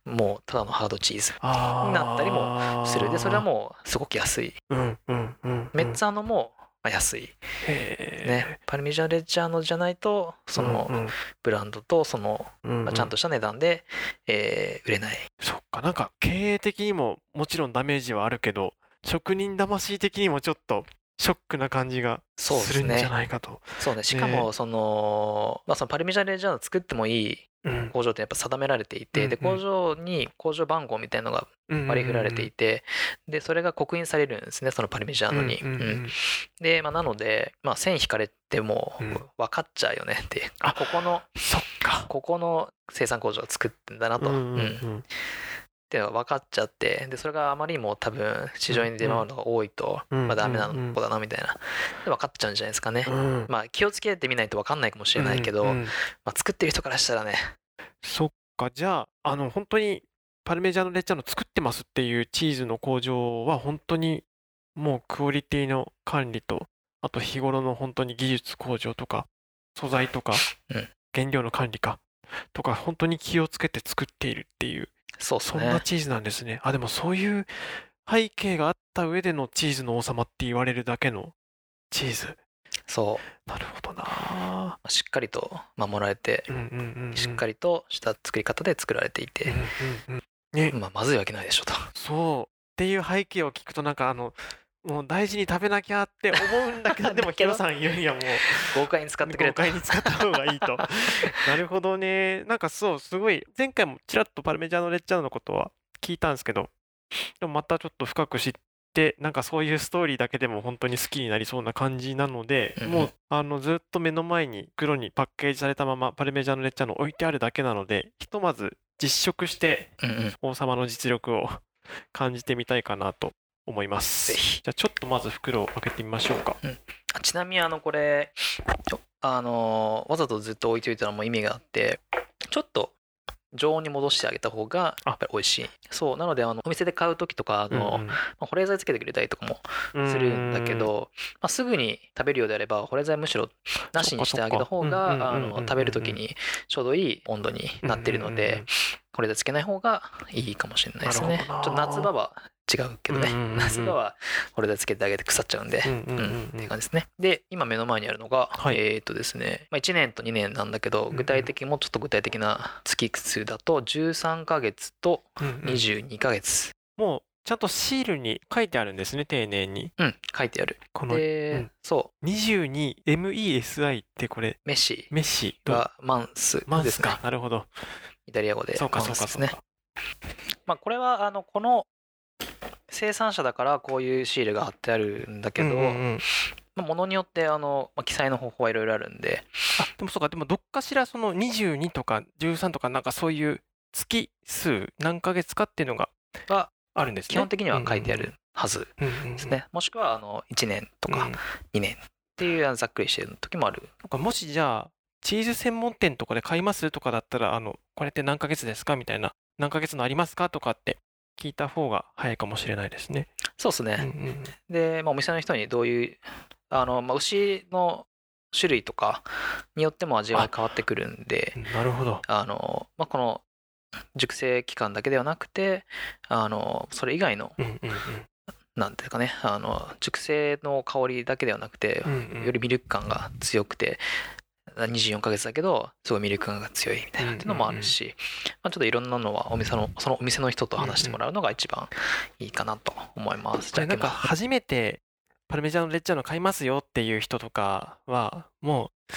もうただのハードチーズになったりもする。でそれはもうすごく安い。うんうんうんメッツァーノもまあ安い。ね。パルミジャーノ・レッジャーノじゃないとそのうんブランドとそのうんまあちゃんとした値段でえー売れない。そっか。なんか経営的にももちろんダメージはあるけど職人魂的にもちょっとショックな感じがそうでするんじゃないかと。そうね。しかもそのまあそのパルミジャーノ・レッジャーノ作ってもいいうん工場ってやっぱ定められていて、でうんうん。工場に工場番号みたいのが割り振られていて、でそれが刻印されるんですねそのパルミジャーノに。で、まあ、なので、まあ、線引かれてもうん。分かっちゃうよねっていう、あここのそっか。ここの生産工場が作ってんだなと、うんっていうのが分かっちゃってでそれがあまりにも多分市場に出回るのが多いと、うんまあ、ダメな子だなみたいなで分かっちゃうんじゃないですかね。うん。まあ気をつけてみないと分かんないかもしれないけど、まあ、作ってる人からしたらね。そっかじゃああの本当にパルメジャーノ・レッジャーノ作ってますっていうチーズの工場は本当にもうクオリティの管理とあと日頃の本当に技術向上とか素材とかうん。原料の管理かとか本当に気をつけて作っているっていうそうですそんなね。チーズなんですね。あでもそういう背景があった上でのチーズの王様って言われるだけのチーズ。そう。なるほどな。しっかりと守られてうんうんうんうん。しっかりとした作り方で作られていて。うん、うんうん。ね。まあ、まずいわけないでしょと。そう。っていう背景を聞くとなんかあのもう大事に食べなきゃって思うんだけど でもヒロさん言うにはもう豪快に使ってくれと。豪快に使った方がいいと。なるほどね。なんかそうすごい前回もちらっとパルメジャーノ・レッジャーノのことは聞いたんですけどでもまたちょっと深く知ってなんかそういうストーリーだけでも本当に好きになりそうな感じなので、もうあのずっと目の前に黒にパッケージされたままパルメジャーノ・レッジャーノ置いてあるだけなのでひとまず実食して王様の実力を 感じてみたいかなと思います。ぜひ。じゃあちょっとまず袋を開けてみましょうか。あちなみにあのこれあのわざとずっと置いておいたのも意味があってちょっと常温に戻してあげた方がやっぱり美味しい。そうなのであのお店で買う時とかあの、まあ保冷剤つけてくれたりとかもうんするんだけど、まあ、すぐに食べるようであれば保冷剤むしろなしにしてあげた方が食べる時にちょうどいい温度になってるので保冷剤つけない方がいいかもしれないですね。ちょっと夏場は違うけどね、うんうんうんうん。夏場は保冷剤つけてあげて腐っちゃうんで、うんうんうんうん。っていう感じですね。で、今目の前にあるのが、はい。えっ、とですね、まあ、1年と2年なんだけど、んうん。具体的、もうちょっと具体的な月数だと、13ヶ月とうんうん。22ヶ月。もうちゃんとシールに書いてあるんですね丁寧に。うん、書いてある。こので、うん。そ 22MESI ってこれ。う、メッシメッシと。がマンスですね。マンスか。なるほど。イタリア語でそうか。そうかそうか。まあ、これは、あの、この生産者だからこういうシールが貼ってあるんだけど、うんうんうんまあ、ものによって、あの、まあ、記載の方法はいろいろあるんで、あでもそうかでもどっかしらその22とか13とかなんかそういう月数何ヶ月かっていうのがはあるんですね。基本的には書いてあるはずうんうんうん。ですね。もしくは、あの、1年とかうん2年っていうざっくりしてる時もある。なんかもしじゃあチーズ専門店とかで買います？とかだったらあのこれって何ヶ月ですか？みたいな何ヶ月のありますか？とかって聞いた方が早いかもしれないですね。そうですうんうね。ん。で、まあ、お店の人にどういう、あの、まあ、牛の種類とかによっても味は変わってくるんでう、んなるほど。あの、まあ、この熟成期間だけではなくて、あの、それ以外の、うんうんなんていうかね、あの、熟成の香りだけではなくてうん、うんうん。よりミルク感が強くて、24ヶ月だけど、すごいミルク感が強いみたいなっていうのもあるし、まあ、ちょっといろんなのはお店の、そのお店の人と話してもらうのが一番いいかなと思います。じゃあ開けます初めてパルメジャーノレッジャーノ買いますよっていう人とかはもう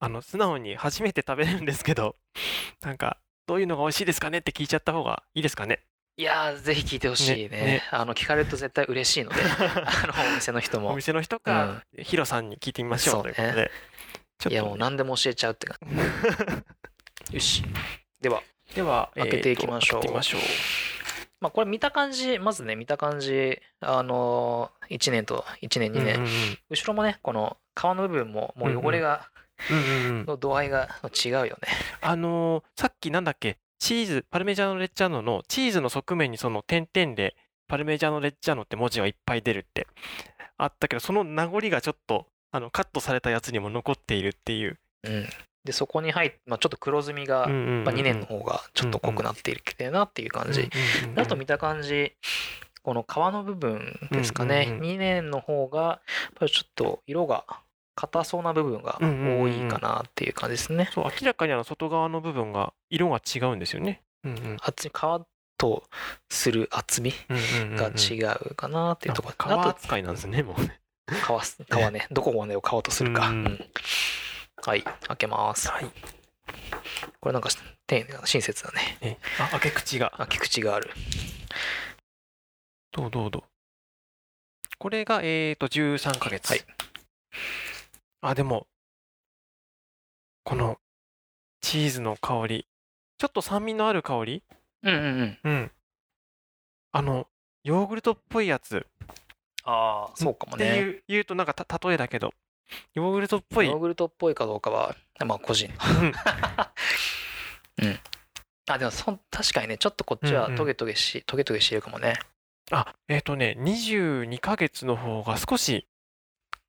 あの素直に初めて食べれるんですけど なんかどういうのが美味しいですかねって聞いちゃった方がいいですかね？いやーぜひ聞いてほしいね。ねね。あの聞かれると絶対嬉しいのであのお店の人 おも店の人か、ヒロさんに聞いてみましょうということで、ちょっといやもう何でも教えちゃうって感じ。よし。ではでは開けていきましょう。えーましょう。まあこれ見た感じまずね見た感じあの1年と1年2年、うんうん後ろもねこの皮の部分ももう汚れが、うんうん。の度合いが違うよね。あのーさっきなんだっけ？チーズパルメジャーノレッジャーノのチーズの側面にその点々でパルメジャーノレッジャーノって文字がいっぱい出るってあったけどその名残がちょっとあのカットされたやつにも残っているっていう、うん。でそこに入って、まあ、ちょっと黒ずみが、うんうんうんうん。まあ、2年の方がちょっと濃くなっているけどなっていう感じ、うんうんうんあと見た感じこの皮の部分ですかね、うんうんうん。2年の方がやっぱりちょっと色が硬そうな部分が多いかなっていう感じですね、そう明らかにあの外側の部分が色が違うんですよね。うんうん。厚み皮とする厚みうんうんうんうん。が違うかなっていうところ、あ皮あと扱いなんですねもうね。皮す皮ねどこまでを皮とするか、うん。うん。はい開けます。はい。これなんか丁寧な親切だね。えあ開け口が。開き口がある。どうどうどう。これがえーと13ヶ月。はい。あでもこのチーズの香り。ちょっと酸味のある香り？うんうんうん。うん。あのヨーグルトっぽいやつああそうかもっていねう言うとなんかた例えだけどヨーグルトっぽい。ヨーグルトっぽいかどうかはまあ個人。うん。あでもそん確かにねちょっとこっちはうんうん。トゲトゲし、トゲトゲしてるかもね。あ、えっ、とね、22ヶ月の方が少し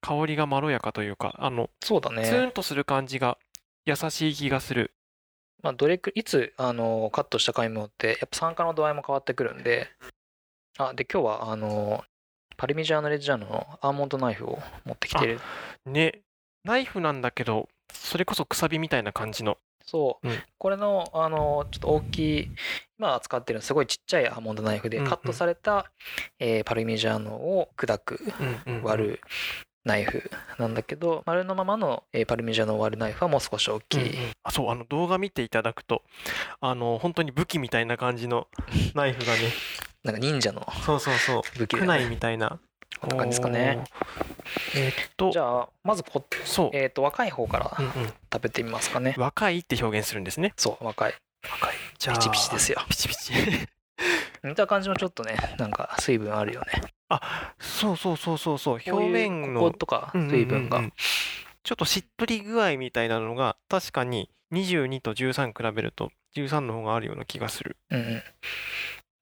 香りがまろやかというか、あの、そうだツーンとする感じが優しい気がする。まあどれくいつあのカットしたかにもよってやっぱ酸化の度合いも変わってくるんで。あで今日はあのパルミジャーノレッジャーノのアーモンドナイフを持ってきてる。ね、ナイフなんだけど、それこそくさびみたいな感じの。そう、うん。これのあのちょっと大きい今扱ってるのすごいちっちゃいアーモンドナイフでうんうん。カットされた、えーパルミジャーノを砕くうんうん。割るナイフなんだけど丸のままの、えーパルミジャーノを割るナイフはもう少し大きい、うんうん。あそうあの動画見ていただくとあの本当に武器みたいな感じのナイフがねなんか忍者のそうそうそう。武器ね。みたいな。こんな感じですかね。えーっと。じゃあまずこ、そう、えー、と若い方からうんうん、食べてみますかね、若いって表現するんですね。そう若い。若い。じゃあピチピチですよ。ピチピチ。見た感じもちょっとねなんか水分あるよね。そうそうそうそうそう。表面の。こことかうんうんうんうん。水分が、ちょっとしっとり具合みたいなのが確かに22と13比べると13の方があるような気がする。うんうん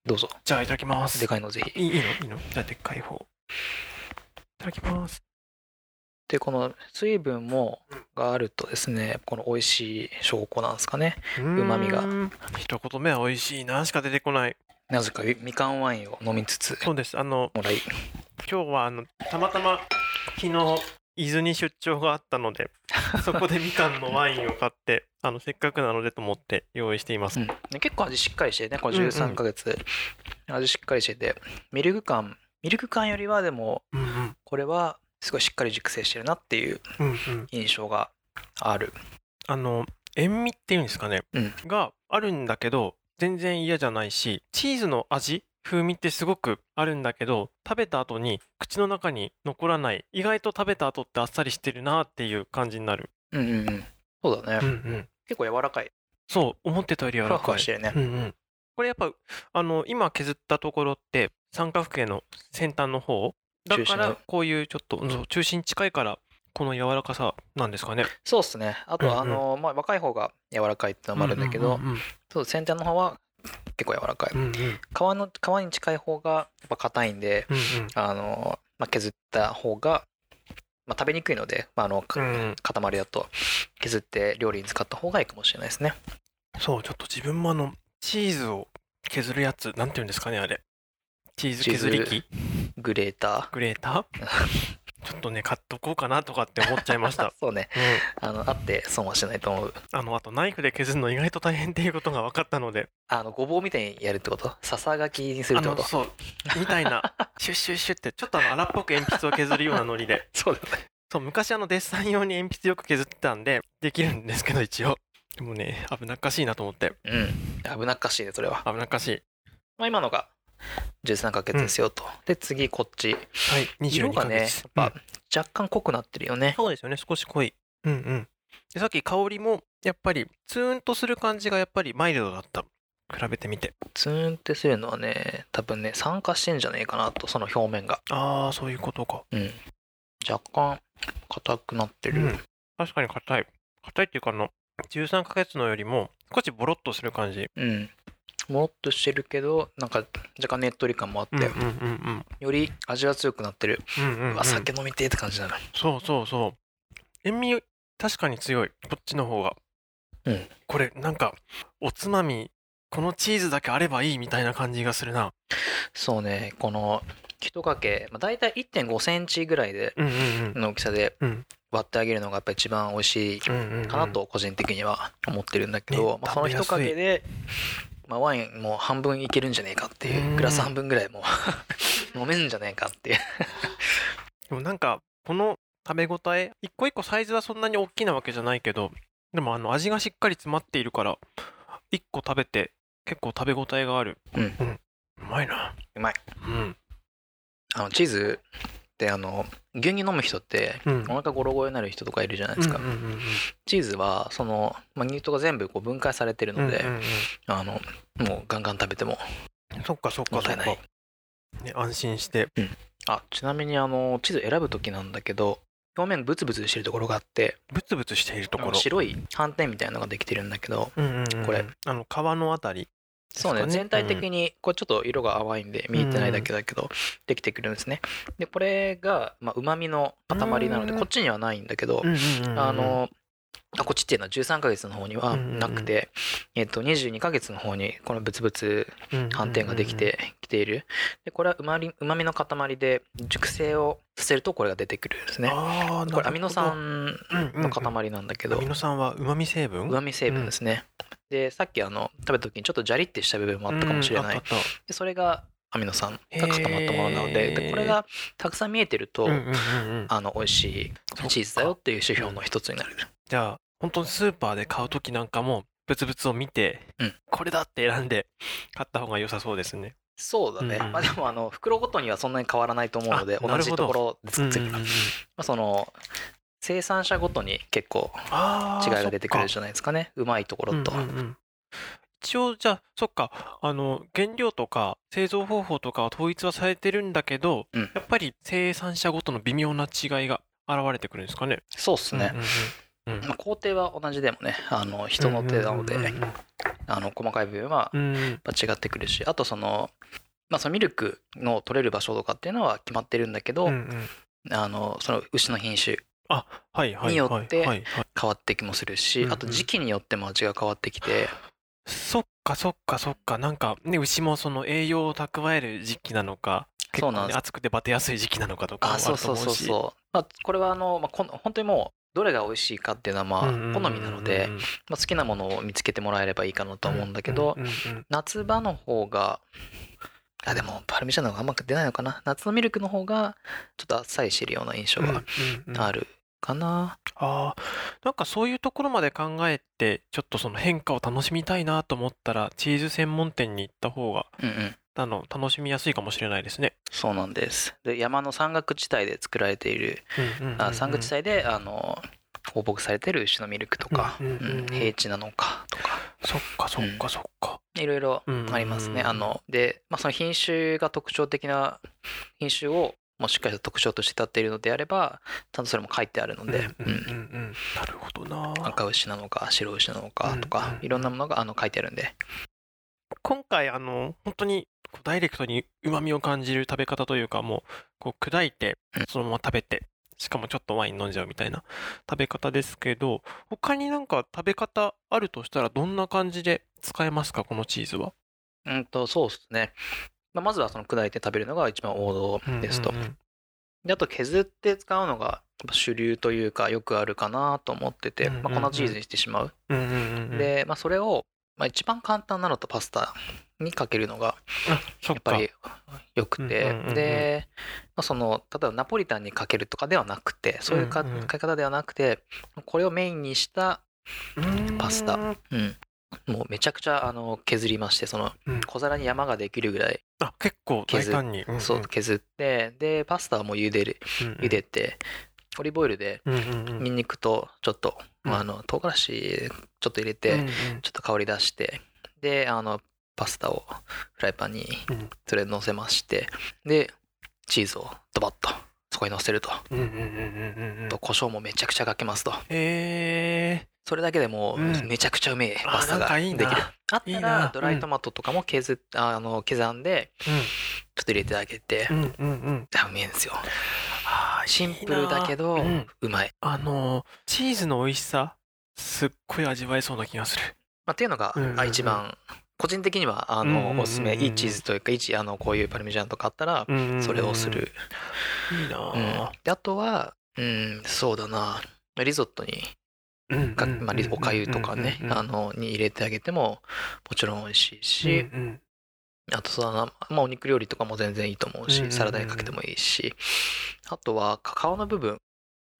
どうぞ。じゃあいただきます。でかいのぜひ。いいの？いいの？じゃあでっかい方。いただきます。でこの水分もがあるとですねこの美味しい証拠なんですかね。旨味が。一言目は美味しいなしか出てこない。なぜかみかんワインを飲みつつそうです。あのもらい。今日はあのたまたま昨日伊豆に出張があったので そこでみかんのワインを買ってあのせっかくなのでと思って用意しています、うん、で結構味しっかりしてねこのうんうん。13ヶ月、味しっかりしてて。ミルク感。ミルク感よりはでもうんうん。これはすごいしっかり熟成してるなっていううんうん。印象がある。あの塩味っていうんですかね、うん。があるんだけど全然嫌じゃないしチーズの味風味ってすごくあるんだけど食べた後に口の中に残らない意外と食べた後ってあっさりしてるなっていう感じになる、うんうんうん。そうだね、うんうん、結構柔らかい。そう思ってたより柔ふわらかい。ふわしてるね、うんうん、これやっぱあの今削ったところって三角形の先端の方だからこういうちょっと中心近いからこの柔らかさなんですかね。そうっすね。あとはあの、まあ、若い方が柔らかいってのもあるんだけど、うんうんうん。そう先端の方は結構柔らかい、うんうん。皮の皮に近い方がやっぱ硬いんでうんうん。あの、まあ、削った方が、まあ、食べにくいので、まあ、あのかうん塊だと削って料理に使った方がいいかもしれないですね。そうちょっと自分もあのチーズを削るやつなんていうんですかねあれ。チーズ削り器？グレータグレーター？ちょっとね買っとこうかなとかって思っちゃいました。そうね。うん。あのあって損はしないと思う。あのあとナイフで削るの意外と大変っていうことが分かったので。あのごぼうみたいにやるってこと？ささがきにするってこと？あのそう。みたいな。シュッシュッシュッってちょっとあの荒っぽく鉛筆を削るようなノリで。そうだね。そう昔あのデッサン用に鉛筆よく削ってたんでできるんですけど一応。でもね危なっかしいなと思って。うん。危なっかしいねそれは、危なっかしい。まあ、今のが13ヶ月ですよと、で次こっち。はい22色がねやっぱ若干濃くなってるよね、そうですよね少し濃い。うんうん。でさっき香りもやっぱりツーンとする感じがやっぱりマイルドだった。比べてみて。ツーンってするのはね多分ね酸化してんじゃねえかなとその表面が。ああそういうことか。うん。若干硬くなってる、うん。確かに硬い。硬いっていうかあの13ヶ月のよりも少しボロッとする感じ。うんもっとしてるけどなんか若干ねっとり感もあって、うんうんうんより味が強くなってる、うんうんうんうわ酒飲みてえって感じだな。そうそうそう。塩味確かに強い。こっちの方が。うん。これなんかおつまみこのチーズだけあればいいみたいな感じがするな。そうね。この一かけ、まあ、大体1 5センチぐらいでうんうんうん。の大きさでうん。割ってあげるのがやっぱ一番美味しいうんうんうんかなと個人的には思ってるんだけど、ねまあ、その食べやすい。一かけで、まあ、ワインもう半分いけるんじゃねえかっていううんグラス半分ぐらいもう 飲めるんじゃねえかっていう。でもなんかこの食べ応え一個一個サイズはそんなに大きなわけじゃないけどでもあの味がしっかり詰まっているから一個食べて結構食べ応えがある。うん。うまいな。うまい。うん。あのチーズってあの牛乳飲む人ってうん。お腹ゴロゴロになる人とかいるじゃないですか、うんうんうんうんチーズはその、まあ、乳糖が全部こう分解されてるので、うんうんうん。あのもうガンガン食べても。そっかそっかそっか。ね、安心して。あちなみにあのチーズ選ぶ時なんだけど表面ブツブツしてるところがあってブツブツしているところ。白い斑点みたいなのができてるんだけどうんうんうん。これ。あの皮のあたりそうね全体的にこれちょっと色が淡いんで見えてないだけだけどできてくるんですね。でこれがうまみの塊なのでうん。こっちにはないんだけどあのあこっちっていうのは13ヶ月の方にはなくて、えっと22ヶ月の方にこのブツブツ斑点ができてきている。でこれはうまみうまみの塊で熟成をさせるとこれが出てくるんですね。これアミノ酸の塊なんだけど。アミノ酸はうまみ成分？うまみ成分ですね、でさっきあの食べた時にちょっとジャリってした部分もあったかもしれない、うんでそれがアミノ酸が固まったものなのででこれがたくさん見えてると、たうんうんうんうん。あの美味しいチーズだよっていう指標の一つになる、じゃあ本当にスーパーで買う時なんかもブツブツを見て、うん。これだって選んで買った方が良さそうですね。そうだね、うんうん。まあでもあの袋ごとにはそんなに変わらないと思うので同じところで作ってるから、うんうんうん。まあ、その生産者ごとに結構違いが出てくるじゃないですかね。うまいところと、うんうんうん。一応じゃあそっか。あの原料とか製造方法とかは統一はされてるんだけど、うん。やっぱり生産者ごとの微妙な違いが現れてくるんですかね。そうっすね、うんうんうんまあ、工程は同じでもねあの人の手なので、うんうんうんあの細かい部分は違ってくるしあとその,、まあ、そのミルクの取れる場所とかっていうのは決まってるんだけど、うんうん。あのその牛の品種はいはいによって変わってきもするし、うんうん。あと時期によっても味が変わってきて、そっかそっかそっか。なんかね牛もその栄養を蓄える時期なのか結構、ね、そうなんです。暑くてバテやすい時期なのかとかもああそうそうそうそう、まあ、これはあの、まあ、こん本当にもうどれが美味しいかっていうのはまあうんうんうんうん好みなので、まあ、好きなものを見つけてもらえればいいかなとは思うんだけど、うんうんうん夏場の方があでもパルミジャーノがあんま出ないのかな。夏のミルクの方がちょっとあっさりしてるような印象がうんうんうん。あるかな、あーなんかそういうところまで考えてちょっとその変化を楽しみたいなと思ったらチーズ専門店に行った方がうんうん。あの楽しみやすいかもしれないですね。そうなんです。で山の山岳地帯で作られているうんうんうんうん。あ山岳地帯であの放牧されてる牛のミルクとか、うんうんうんうん。うん平地なのかとか。そっかそっかそっか。いろいろありますね。あので、まあ、その品種が特徴的な品種をもうしっかりと特徴として立っているのであればちゃんとそれも書いてあるので、なるほどな。赤牛なのか白牛なのかとか、うん。うんいろんなものがあの書いてあるんで。今回あの本当にこうダイレクトに旨味を感じる食べ方というかもうこう砕いてうん。そのまま食べてしかもちょっとワイン飲んじゃうみたいな食べ方ですけど他になんか食べ方あるとしたらどんな感じで使えますかこのチーズは？うんとそうですね、まあ、まずはその砕いて食べるのが一番王道ですと、であと削って使うのが主流というかよくあるかなと思ってて、まあ、粉チーズにしてしまう。で、まあ、それを、まあ、一番簡単なのとパスタにかけるのがやっぱりよくて、で、まあ、その例えばナポリタンにかけるとかではなくてそういうか、うんうん使い方ではなくてこれをメインにした、パスタ。うんうん、もうめちゃくちゃあの削りましてそのうん。小皿に山ができるぐらい、あ結構大削胆に、うんうん。そう削ってでパスタはもう茹でる。うんうん。茹でて、オリーブオイルでうんうんうん。ニンニクとちょっと、うん。あの唐辛子ちょっと入れて、うんうん。ちょっと香り出してであのパスタをフライパンにうん。それ乗せましてでチーズをドバッとそこに乗せると、うんうんうんうんうんと胡椒もめちゃくちゃかけますと。へえそれだけでもううん。めちゃくちゃうめえあパスタができる。あったらドライトマトとかも削っああの刻んでちょっと入れてあげて、うんうんうん。うんあうめえんですよ。シンプルだけどうん。うまい、あのーチーズの美味しさすっごい味わえそうな気がする。まあ、っていうのが一番個人的にはあのおすすめいいチーズというかいいチあのこういうパルミジャーノとかあったらそれをする、いいなであとはうんそうだな。リゾットにうんか、まあ、リおかゆとかね、あのに入れてあげてももちろん美味しいし、あとそうだな、まあ、お肉料理とかも全然いいと思うし、サラダにかけてもいいしあとは皮の部分。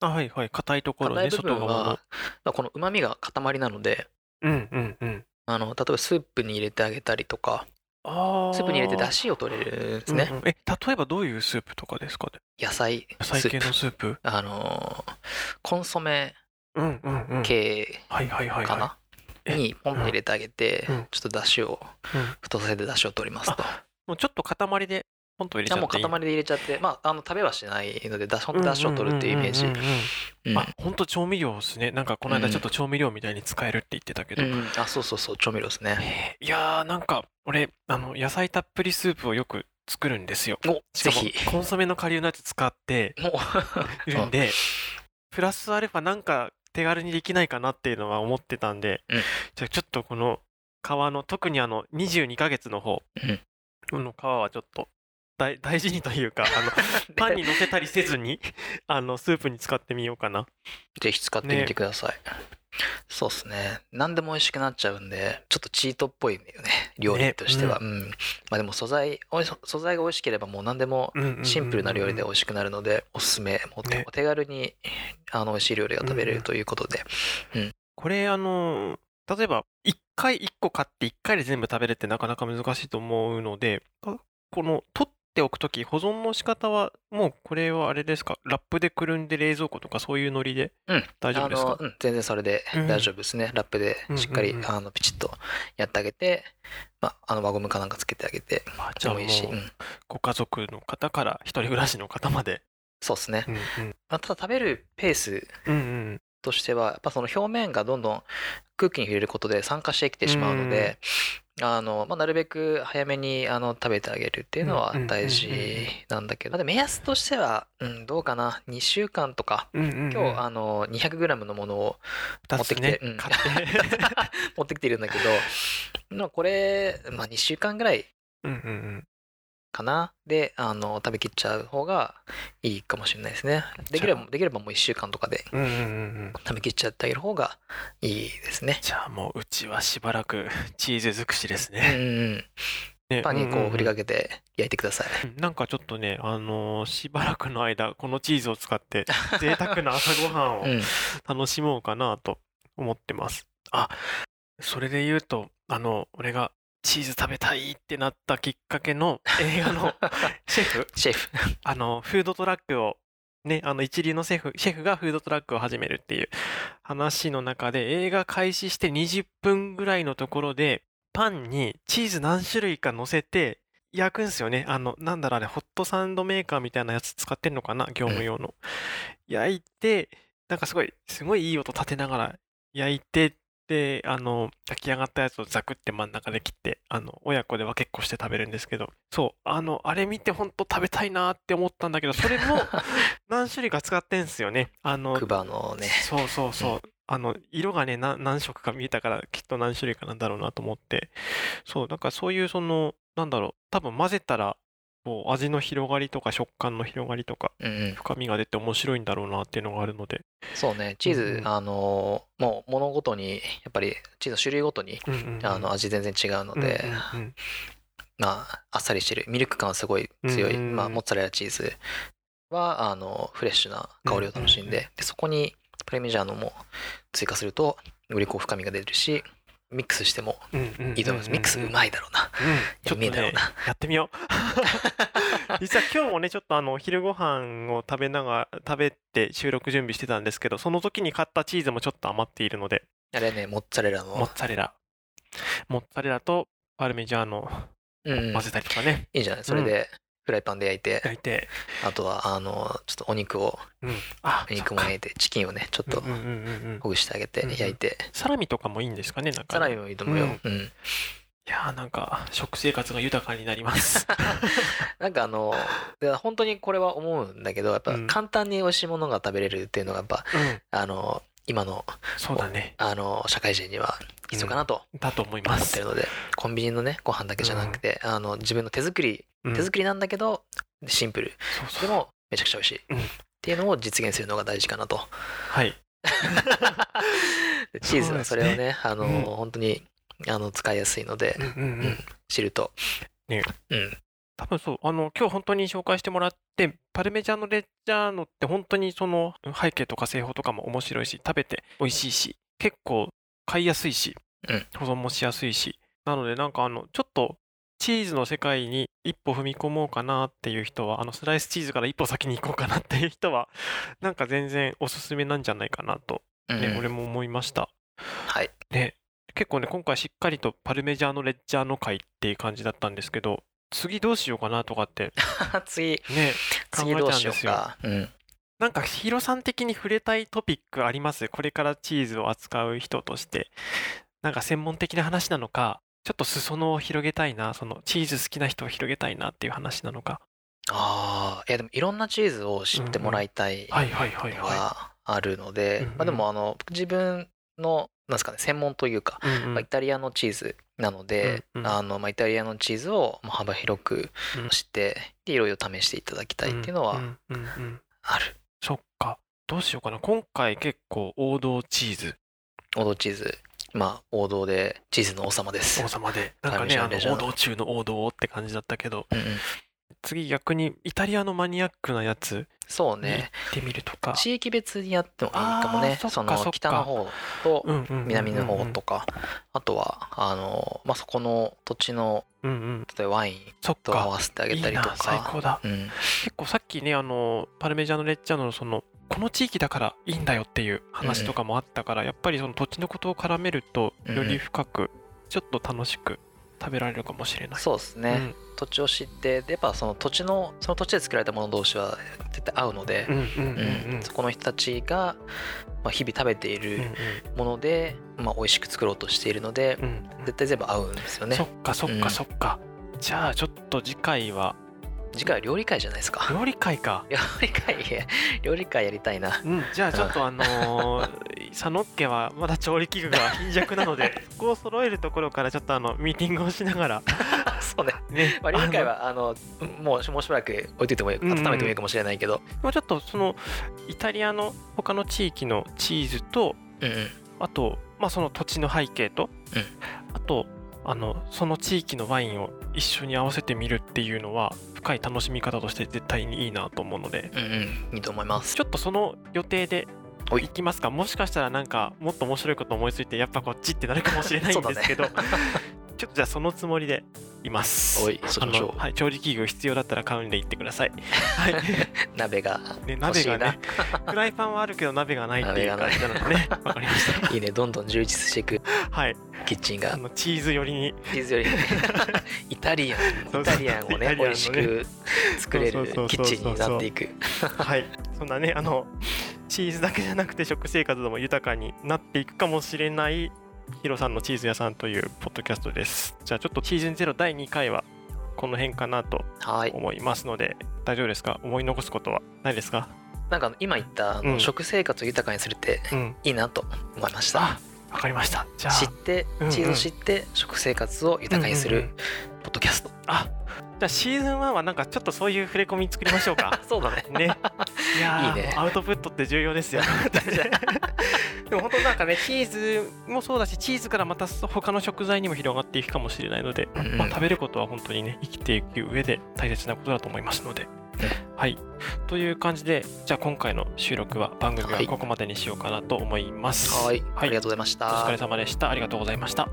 あはいはい。硬いところね硬い部分はこのうまみが塊なのでうんうんうんあの例えばスープに入れてあげたりとかあスープに入れて出し汁を取れるんですね、え例えばどういうスープとかですかね？野菜。野菜系スープ？のスープ。あのーコンソメうんうんうん。系かな、にポンって入れてあげて、うん。ちょっと出汁をうん。太させて出汁を取りますと。もうちょっと塊でポンと入れちゃっていい？塊で入れちゃって。まああの食べはしないのでだほんと出汁を取るっていうイメージ。んんんうん。うんうんあ本当調味料ですね。なんかこの間ちょっと調味料みたいに使えるって言ってたけど、うんあそうそうそう調味料ですね。いやーなんか俺あの野菜たっぷりスープをよく作るんですよ。おぜひ。コンソメの顆粒のやつ使ってもう。るんでプラスアルファなんか手軽にできないかなっていうのは思ってたんで、うん。じゃあちょっとこの皮の特にあの22ヶ月の方うん。この皮はちょっと大大事にというかあの パンに乗せたりせずにあのスープに使ってみようかな。ぜひ使ってみてください、そうですね。何でも美味しくなっちゃうんでちょっとチートっぽいよね。料理としては、ねうん。まあでも素材素材が美味しければもう何でもうんうんうんうんシンプルな料理で美味しくなるのでおすすめ。もうね。お手軽にあの美味しい料理が食べれうんうんるということで、これあの例えば1回1個買って1回で全部食べるってなかなか難しいと思うのであこの取っておくとき保存の仕方はもうこれはあれですか？ラップでくるんで冷蔵庫とかそういうノリで？うん。大丈夫ですか？あの、うん、全然それでうん。大丈夫ですね、ラップでしっかり、うん。うんうんあのピチッとやってあげて、まあ、あの輪ゴムかなんかつけてあげてあじゃあもいいし、うん、ご家族の方から一人暮らしの方まで。そうですね、うんうん。まあ、ただ食べるペースうんうん。としてはやっぱその表面がどんどん空気に触れることで酸化してきてしまうので、あのまあ、なるべく早めにあの食べてあげるっていうのは大事なんだけど、まあで目安としては、うん、どうかな？2週間とか。うんうんうん。今日あの 200g のものを持ってきて、ねうん。持ってきてるんだけど、まあ、これ、まあ、2週間ぐらいかな？であの食べきっちゃう方がいいかもしれないですねできればできればもう1週間とかでうんうんうんうん食べきっちゃってあげる方がいいですねじゃあもううちはしばらく チーズ尽くしですうんうね。んうんねパンにこんんう振りかけて焼いてください。うんなんかちょっとね、あのーしばらくの間、このチーズを使って、贅沢な朝ごはんをうん。楽しもうかなと思ってます。あ、それで言うと、あの、俺がチーズ食べたいってなったきっかけの 映画のシェフ、シェフ。あの、フードトラックを、ね、あの一流のシェフ、シェフがフードトラックを始めるっていう話の中で、映画開始して20分ぐらいのところで、パンにチーズ何種類か乗せて焼くんすよね。あの、なんだろうあれ、ホットサンドメーカーみたいなやつ使ってんのかな？業務用の。焼いて、なんかすごい、すごいいい音立てながら焼いて、で、あの、焼き上がったやつをザクって真ん中で切って、あの、親子で分けっこして食べるんですけど、そう、あの、あれ見てほんと食べたいなって思ったんだけど、それも 何種類か使ってんすよね。あのク、バのね。そうそうそう。あの、色がね、な何色か見えたから、きっと何種類かなんだろうなと思って。そう、なんかそういうその、なんだろう、多分混ぜたらこう味の広がりとか食感の広がりとかうんうん。深みが出て面白いんだろうなっていうのがあるので、そうね。チーズ、うんうん。あのもう物ごとにやっぱりチーズの種類ごとにうんうんうん。あの味全然違うので、うんうんまああっさりしてる。ミルク感はすごい強い、うんうんまあ、モッツァレラチーズはあのフレッシュな香りを楽しんで,、うんうんでそこにプレミジャーノも追加するとよりこう深みが出るしミックスしてもいいと思います。ミックスうまいだろうな。うん。ちょっとねやってみよう。実は今日もねちょっとあの昼ご飯を食べながら食べて収録準備してたんですけどその時に買ったチーズもちょっと余っているので。あれねモッツァレラモのッツァレラ。モッツァレラとパルメジャーノ混ぜたりとかね、いいんじゃない。それでフライパンで焼いて、焼いて、あとはあのちょっとお肉をうん、あお肉も焼いてチキンをねちょっとほぐしてあげて焼いて、サラミとかもいいんですかねなんかサラミもいいと思うよ、うん。うん。いやーなんか食生活が豊かになります。なんかあので本当にこれは思うんだけどやっぱうん。簡単に美味しいものが食べれるっていうのがやっぱうん。あの今のそうだね。あの社会人には必要かなとだと思い思ます。ってるので、コンビニのねご飯だけじゃなくて、あの自分の手作りうん。手作りなんだけどシンプル。でもめちゃくちゃ美味しい、うん。っていうのを実現するのが大事かなと。はい。で チーズはそれをね。あの、うん。本当にあの使いやすいので、うんうんうん。うん。知ると、ね。うん多分そうあの今日本当に紹介してもらってパルメジャーノ・レッジャーノって本当にその背景とか製法とかも面白いし食べて美味しいし結構買いやすいし、うん。保存もしやすいしなのでなんかあのちょっとチーズの世界に一歩踏み込もうかなっていう人はあのスライスチーズから一歩先に行こうかなっていう人は なんか全然おすすめなんじゃないかなと、ねうん。俺も思いました。はい。ね、結構ね、今回しっかりとパルメジャーノ・レッジャーノ会っていう感じだったんですけど、次どうしようかなとかって。次。ね、考えち次どうしよゃうんですよ。うか、うん、なんかヒロさん的に触れたいトピックあります？これからチーズを扱う人として。なんか専門的な話なのか、ちょっと裾野を広げたいな、そのチーズ好きな人を広げたいなっていう話なのか。ああいやでもいろんなチーズを知ってもらいたいはいはいはいのはがあるので、でもあの自分のなんですかね専門というか、い。うんうん。まあ、イタリアのチーズなので、うんうん。あのまあ、イタリアのチーズをまあ幅広くうん。知って、でいろいろ試していただきたいっていうのはんうんうんうん。ある、そっか。どうしようかな。今回結構王道チーズ、王道チーズ。まあ王道でチーズの王様です。王様で。なんかね、王道中の王道って感じだったけど、うんうん次逆にイタリアのマニアックなやつそうねってみるとか。地域別にやってもいいかもねそっかその北の方とうんうんうんうん南の方とか、あとはあの、まあ、そこの土地のうんうん。例えばワインと合か。わせてあげたりといいな、最か高だ。うん、結構さっきね、あの、パルメジャーノ・レッジャーノのその、この地域だからいいんだよっていう話とかもあったから、やっぱりその土地のことを絡めると、うんより深く、ちょっと楽しく食べられるかもしれない。そうですね、土地を知ってでやっぱその土地のその土地で作られたもの同士は絶対合うのでうん、うんうんううん。うん。んそこの人たちが、まあ、日々食べていうんるもので、まあ、美味しく作ろうとしているのでうん。うん絶対全部合うんですよね。そっかそっうんかそっか。じゃあちょっと次回は次回は料理会じゃないですか。料理会か。料理会料理会やりたいな。うん、じゃあちょっとあのー、佐野家はまだ調理器具が貧弱なのでそこを揃えるところからちょっとあのミーティングをしながら。そうね、ね、まあ、料理会はあのもうもうしばらく置いといても温めてもいいかもしれないけど、もうちょっとそのイタリアの他の地域のチーズとうんうんあと、まあ、その土地の背景と、うんあとあのその地域のワインを一緒に合わせてみるっていうのは深い楽しみ方として絶対にいいなと思うので。うんうんいいと思います。ちょっとその予定でおい。いきますか？もしかしたらなんかもっと面白いこと思いついてやっぱこっちってなるかもしれないんですけど、ねちょっとじゃあそのつもりでいます。おいそのはい、調理器具必要だったら買うんで言ってください。はい。鍋がね、鍋がね、フライパンはあるけど鍋がないっていう感じなのでね、わかりましいいねどんどん充実していくた。はい。キッチンがあのチーズ寄りに。チーズより イタリアンそうそうイタリアンをイタリアンのねね美味しく作れるキッチンになっていくはい。そんなね、あの、チーズだけじゃなくて食生活でも豊かになっていくかもしれないヒロさんのチーズ屋さんというポッドキャストです。じゃあちょっとシーズン0第2回はこの辺かなとはい。思いますので、大丈夫ですか？思い残すことはないですか？なんか今言ったあのうん。食生活を豊かにするってうん。いいなと思いました。あ、わかりました。じゃあ、知ってうんうん。チーズを知って食生活を豊かにするうんうんうん。ポッドキャスト。あ、じゃあシーズン1はなんかちょっとそういう触れ込み作りましょうか。そうだね。ね。いや いいね。アウトプットって重要ですよ でも本当なんかねチーズもそうだしチーズからまた他の食材にも広がっていくかもしれないので、うんうん。まあ、食べることは本当にね生きていく上で大切なことだと思いますので、はい。という感じでじゃあ今回の収録は番組はここまでにしようかなと思います。はい、はい。ありがとうございました。お疲れ様でした。ありがとうございました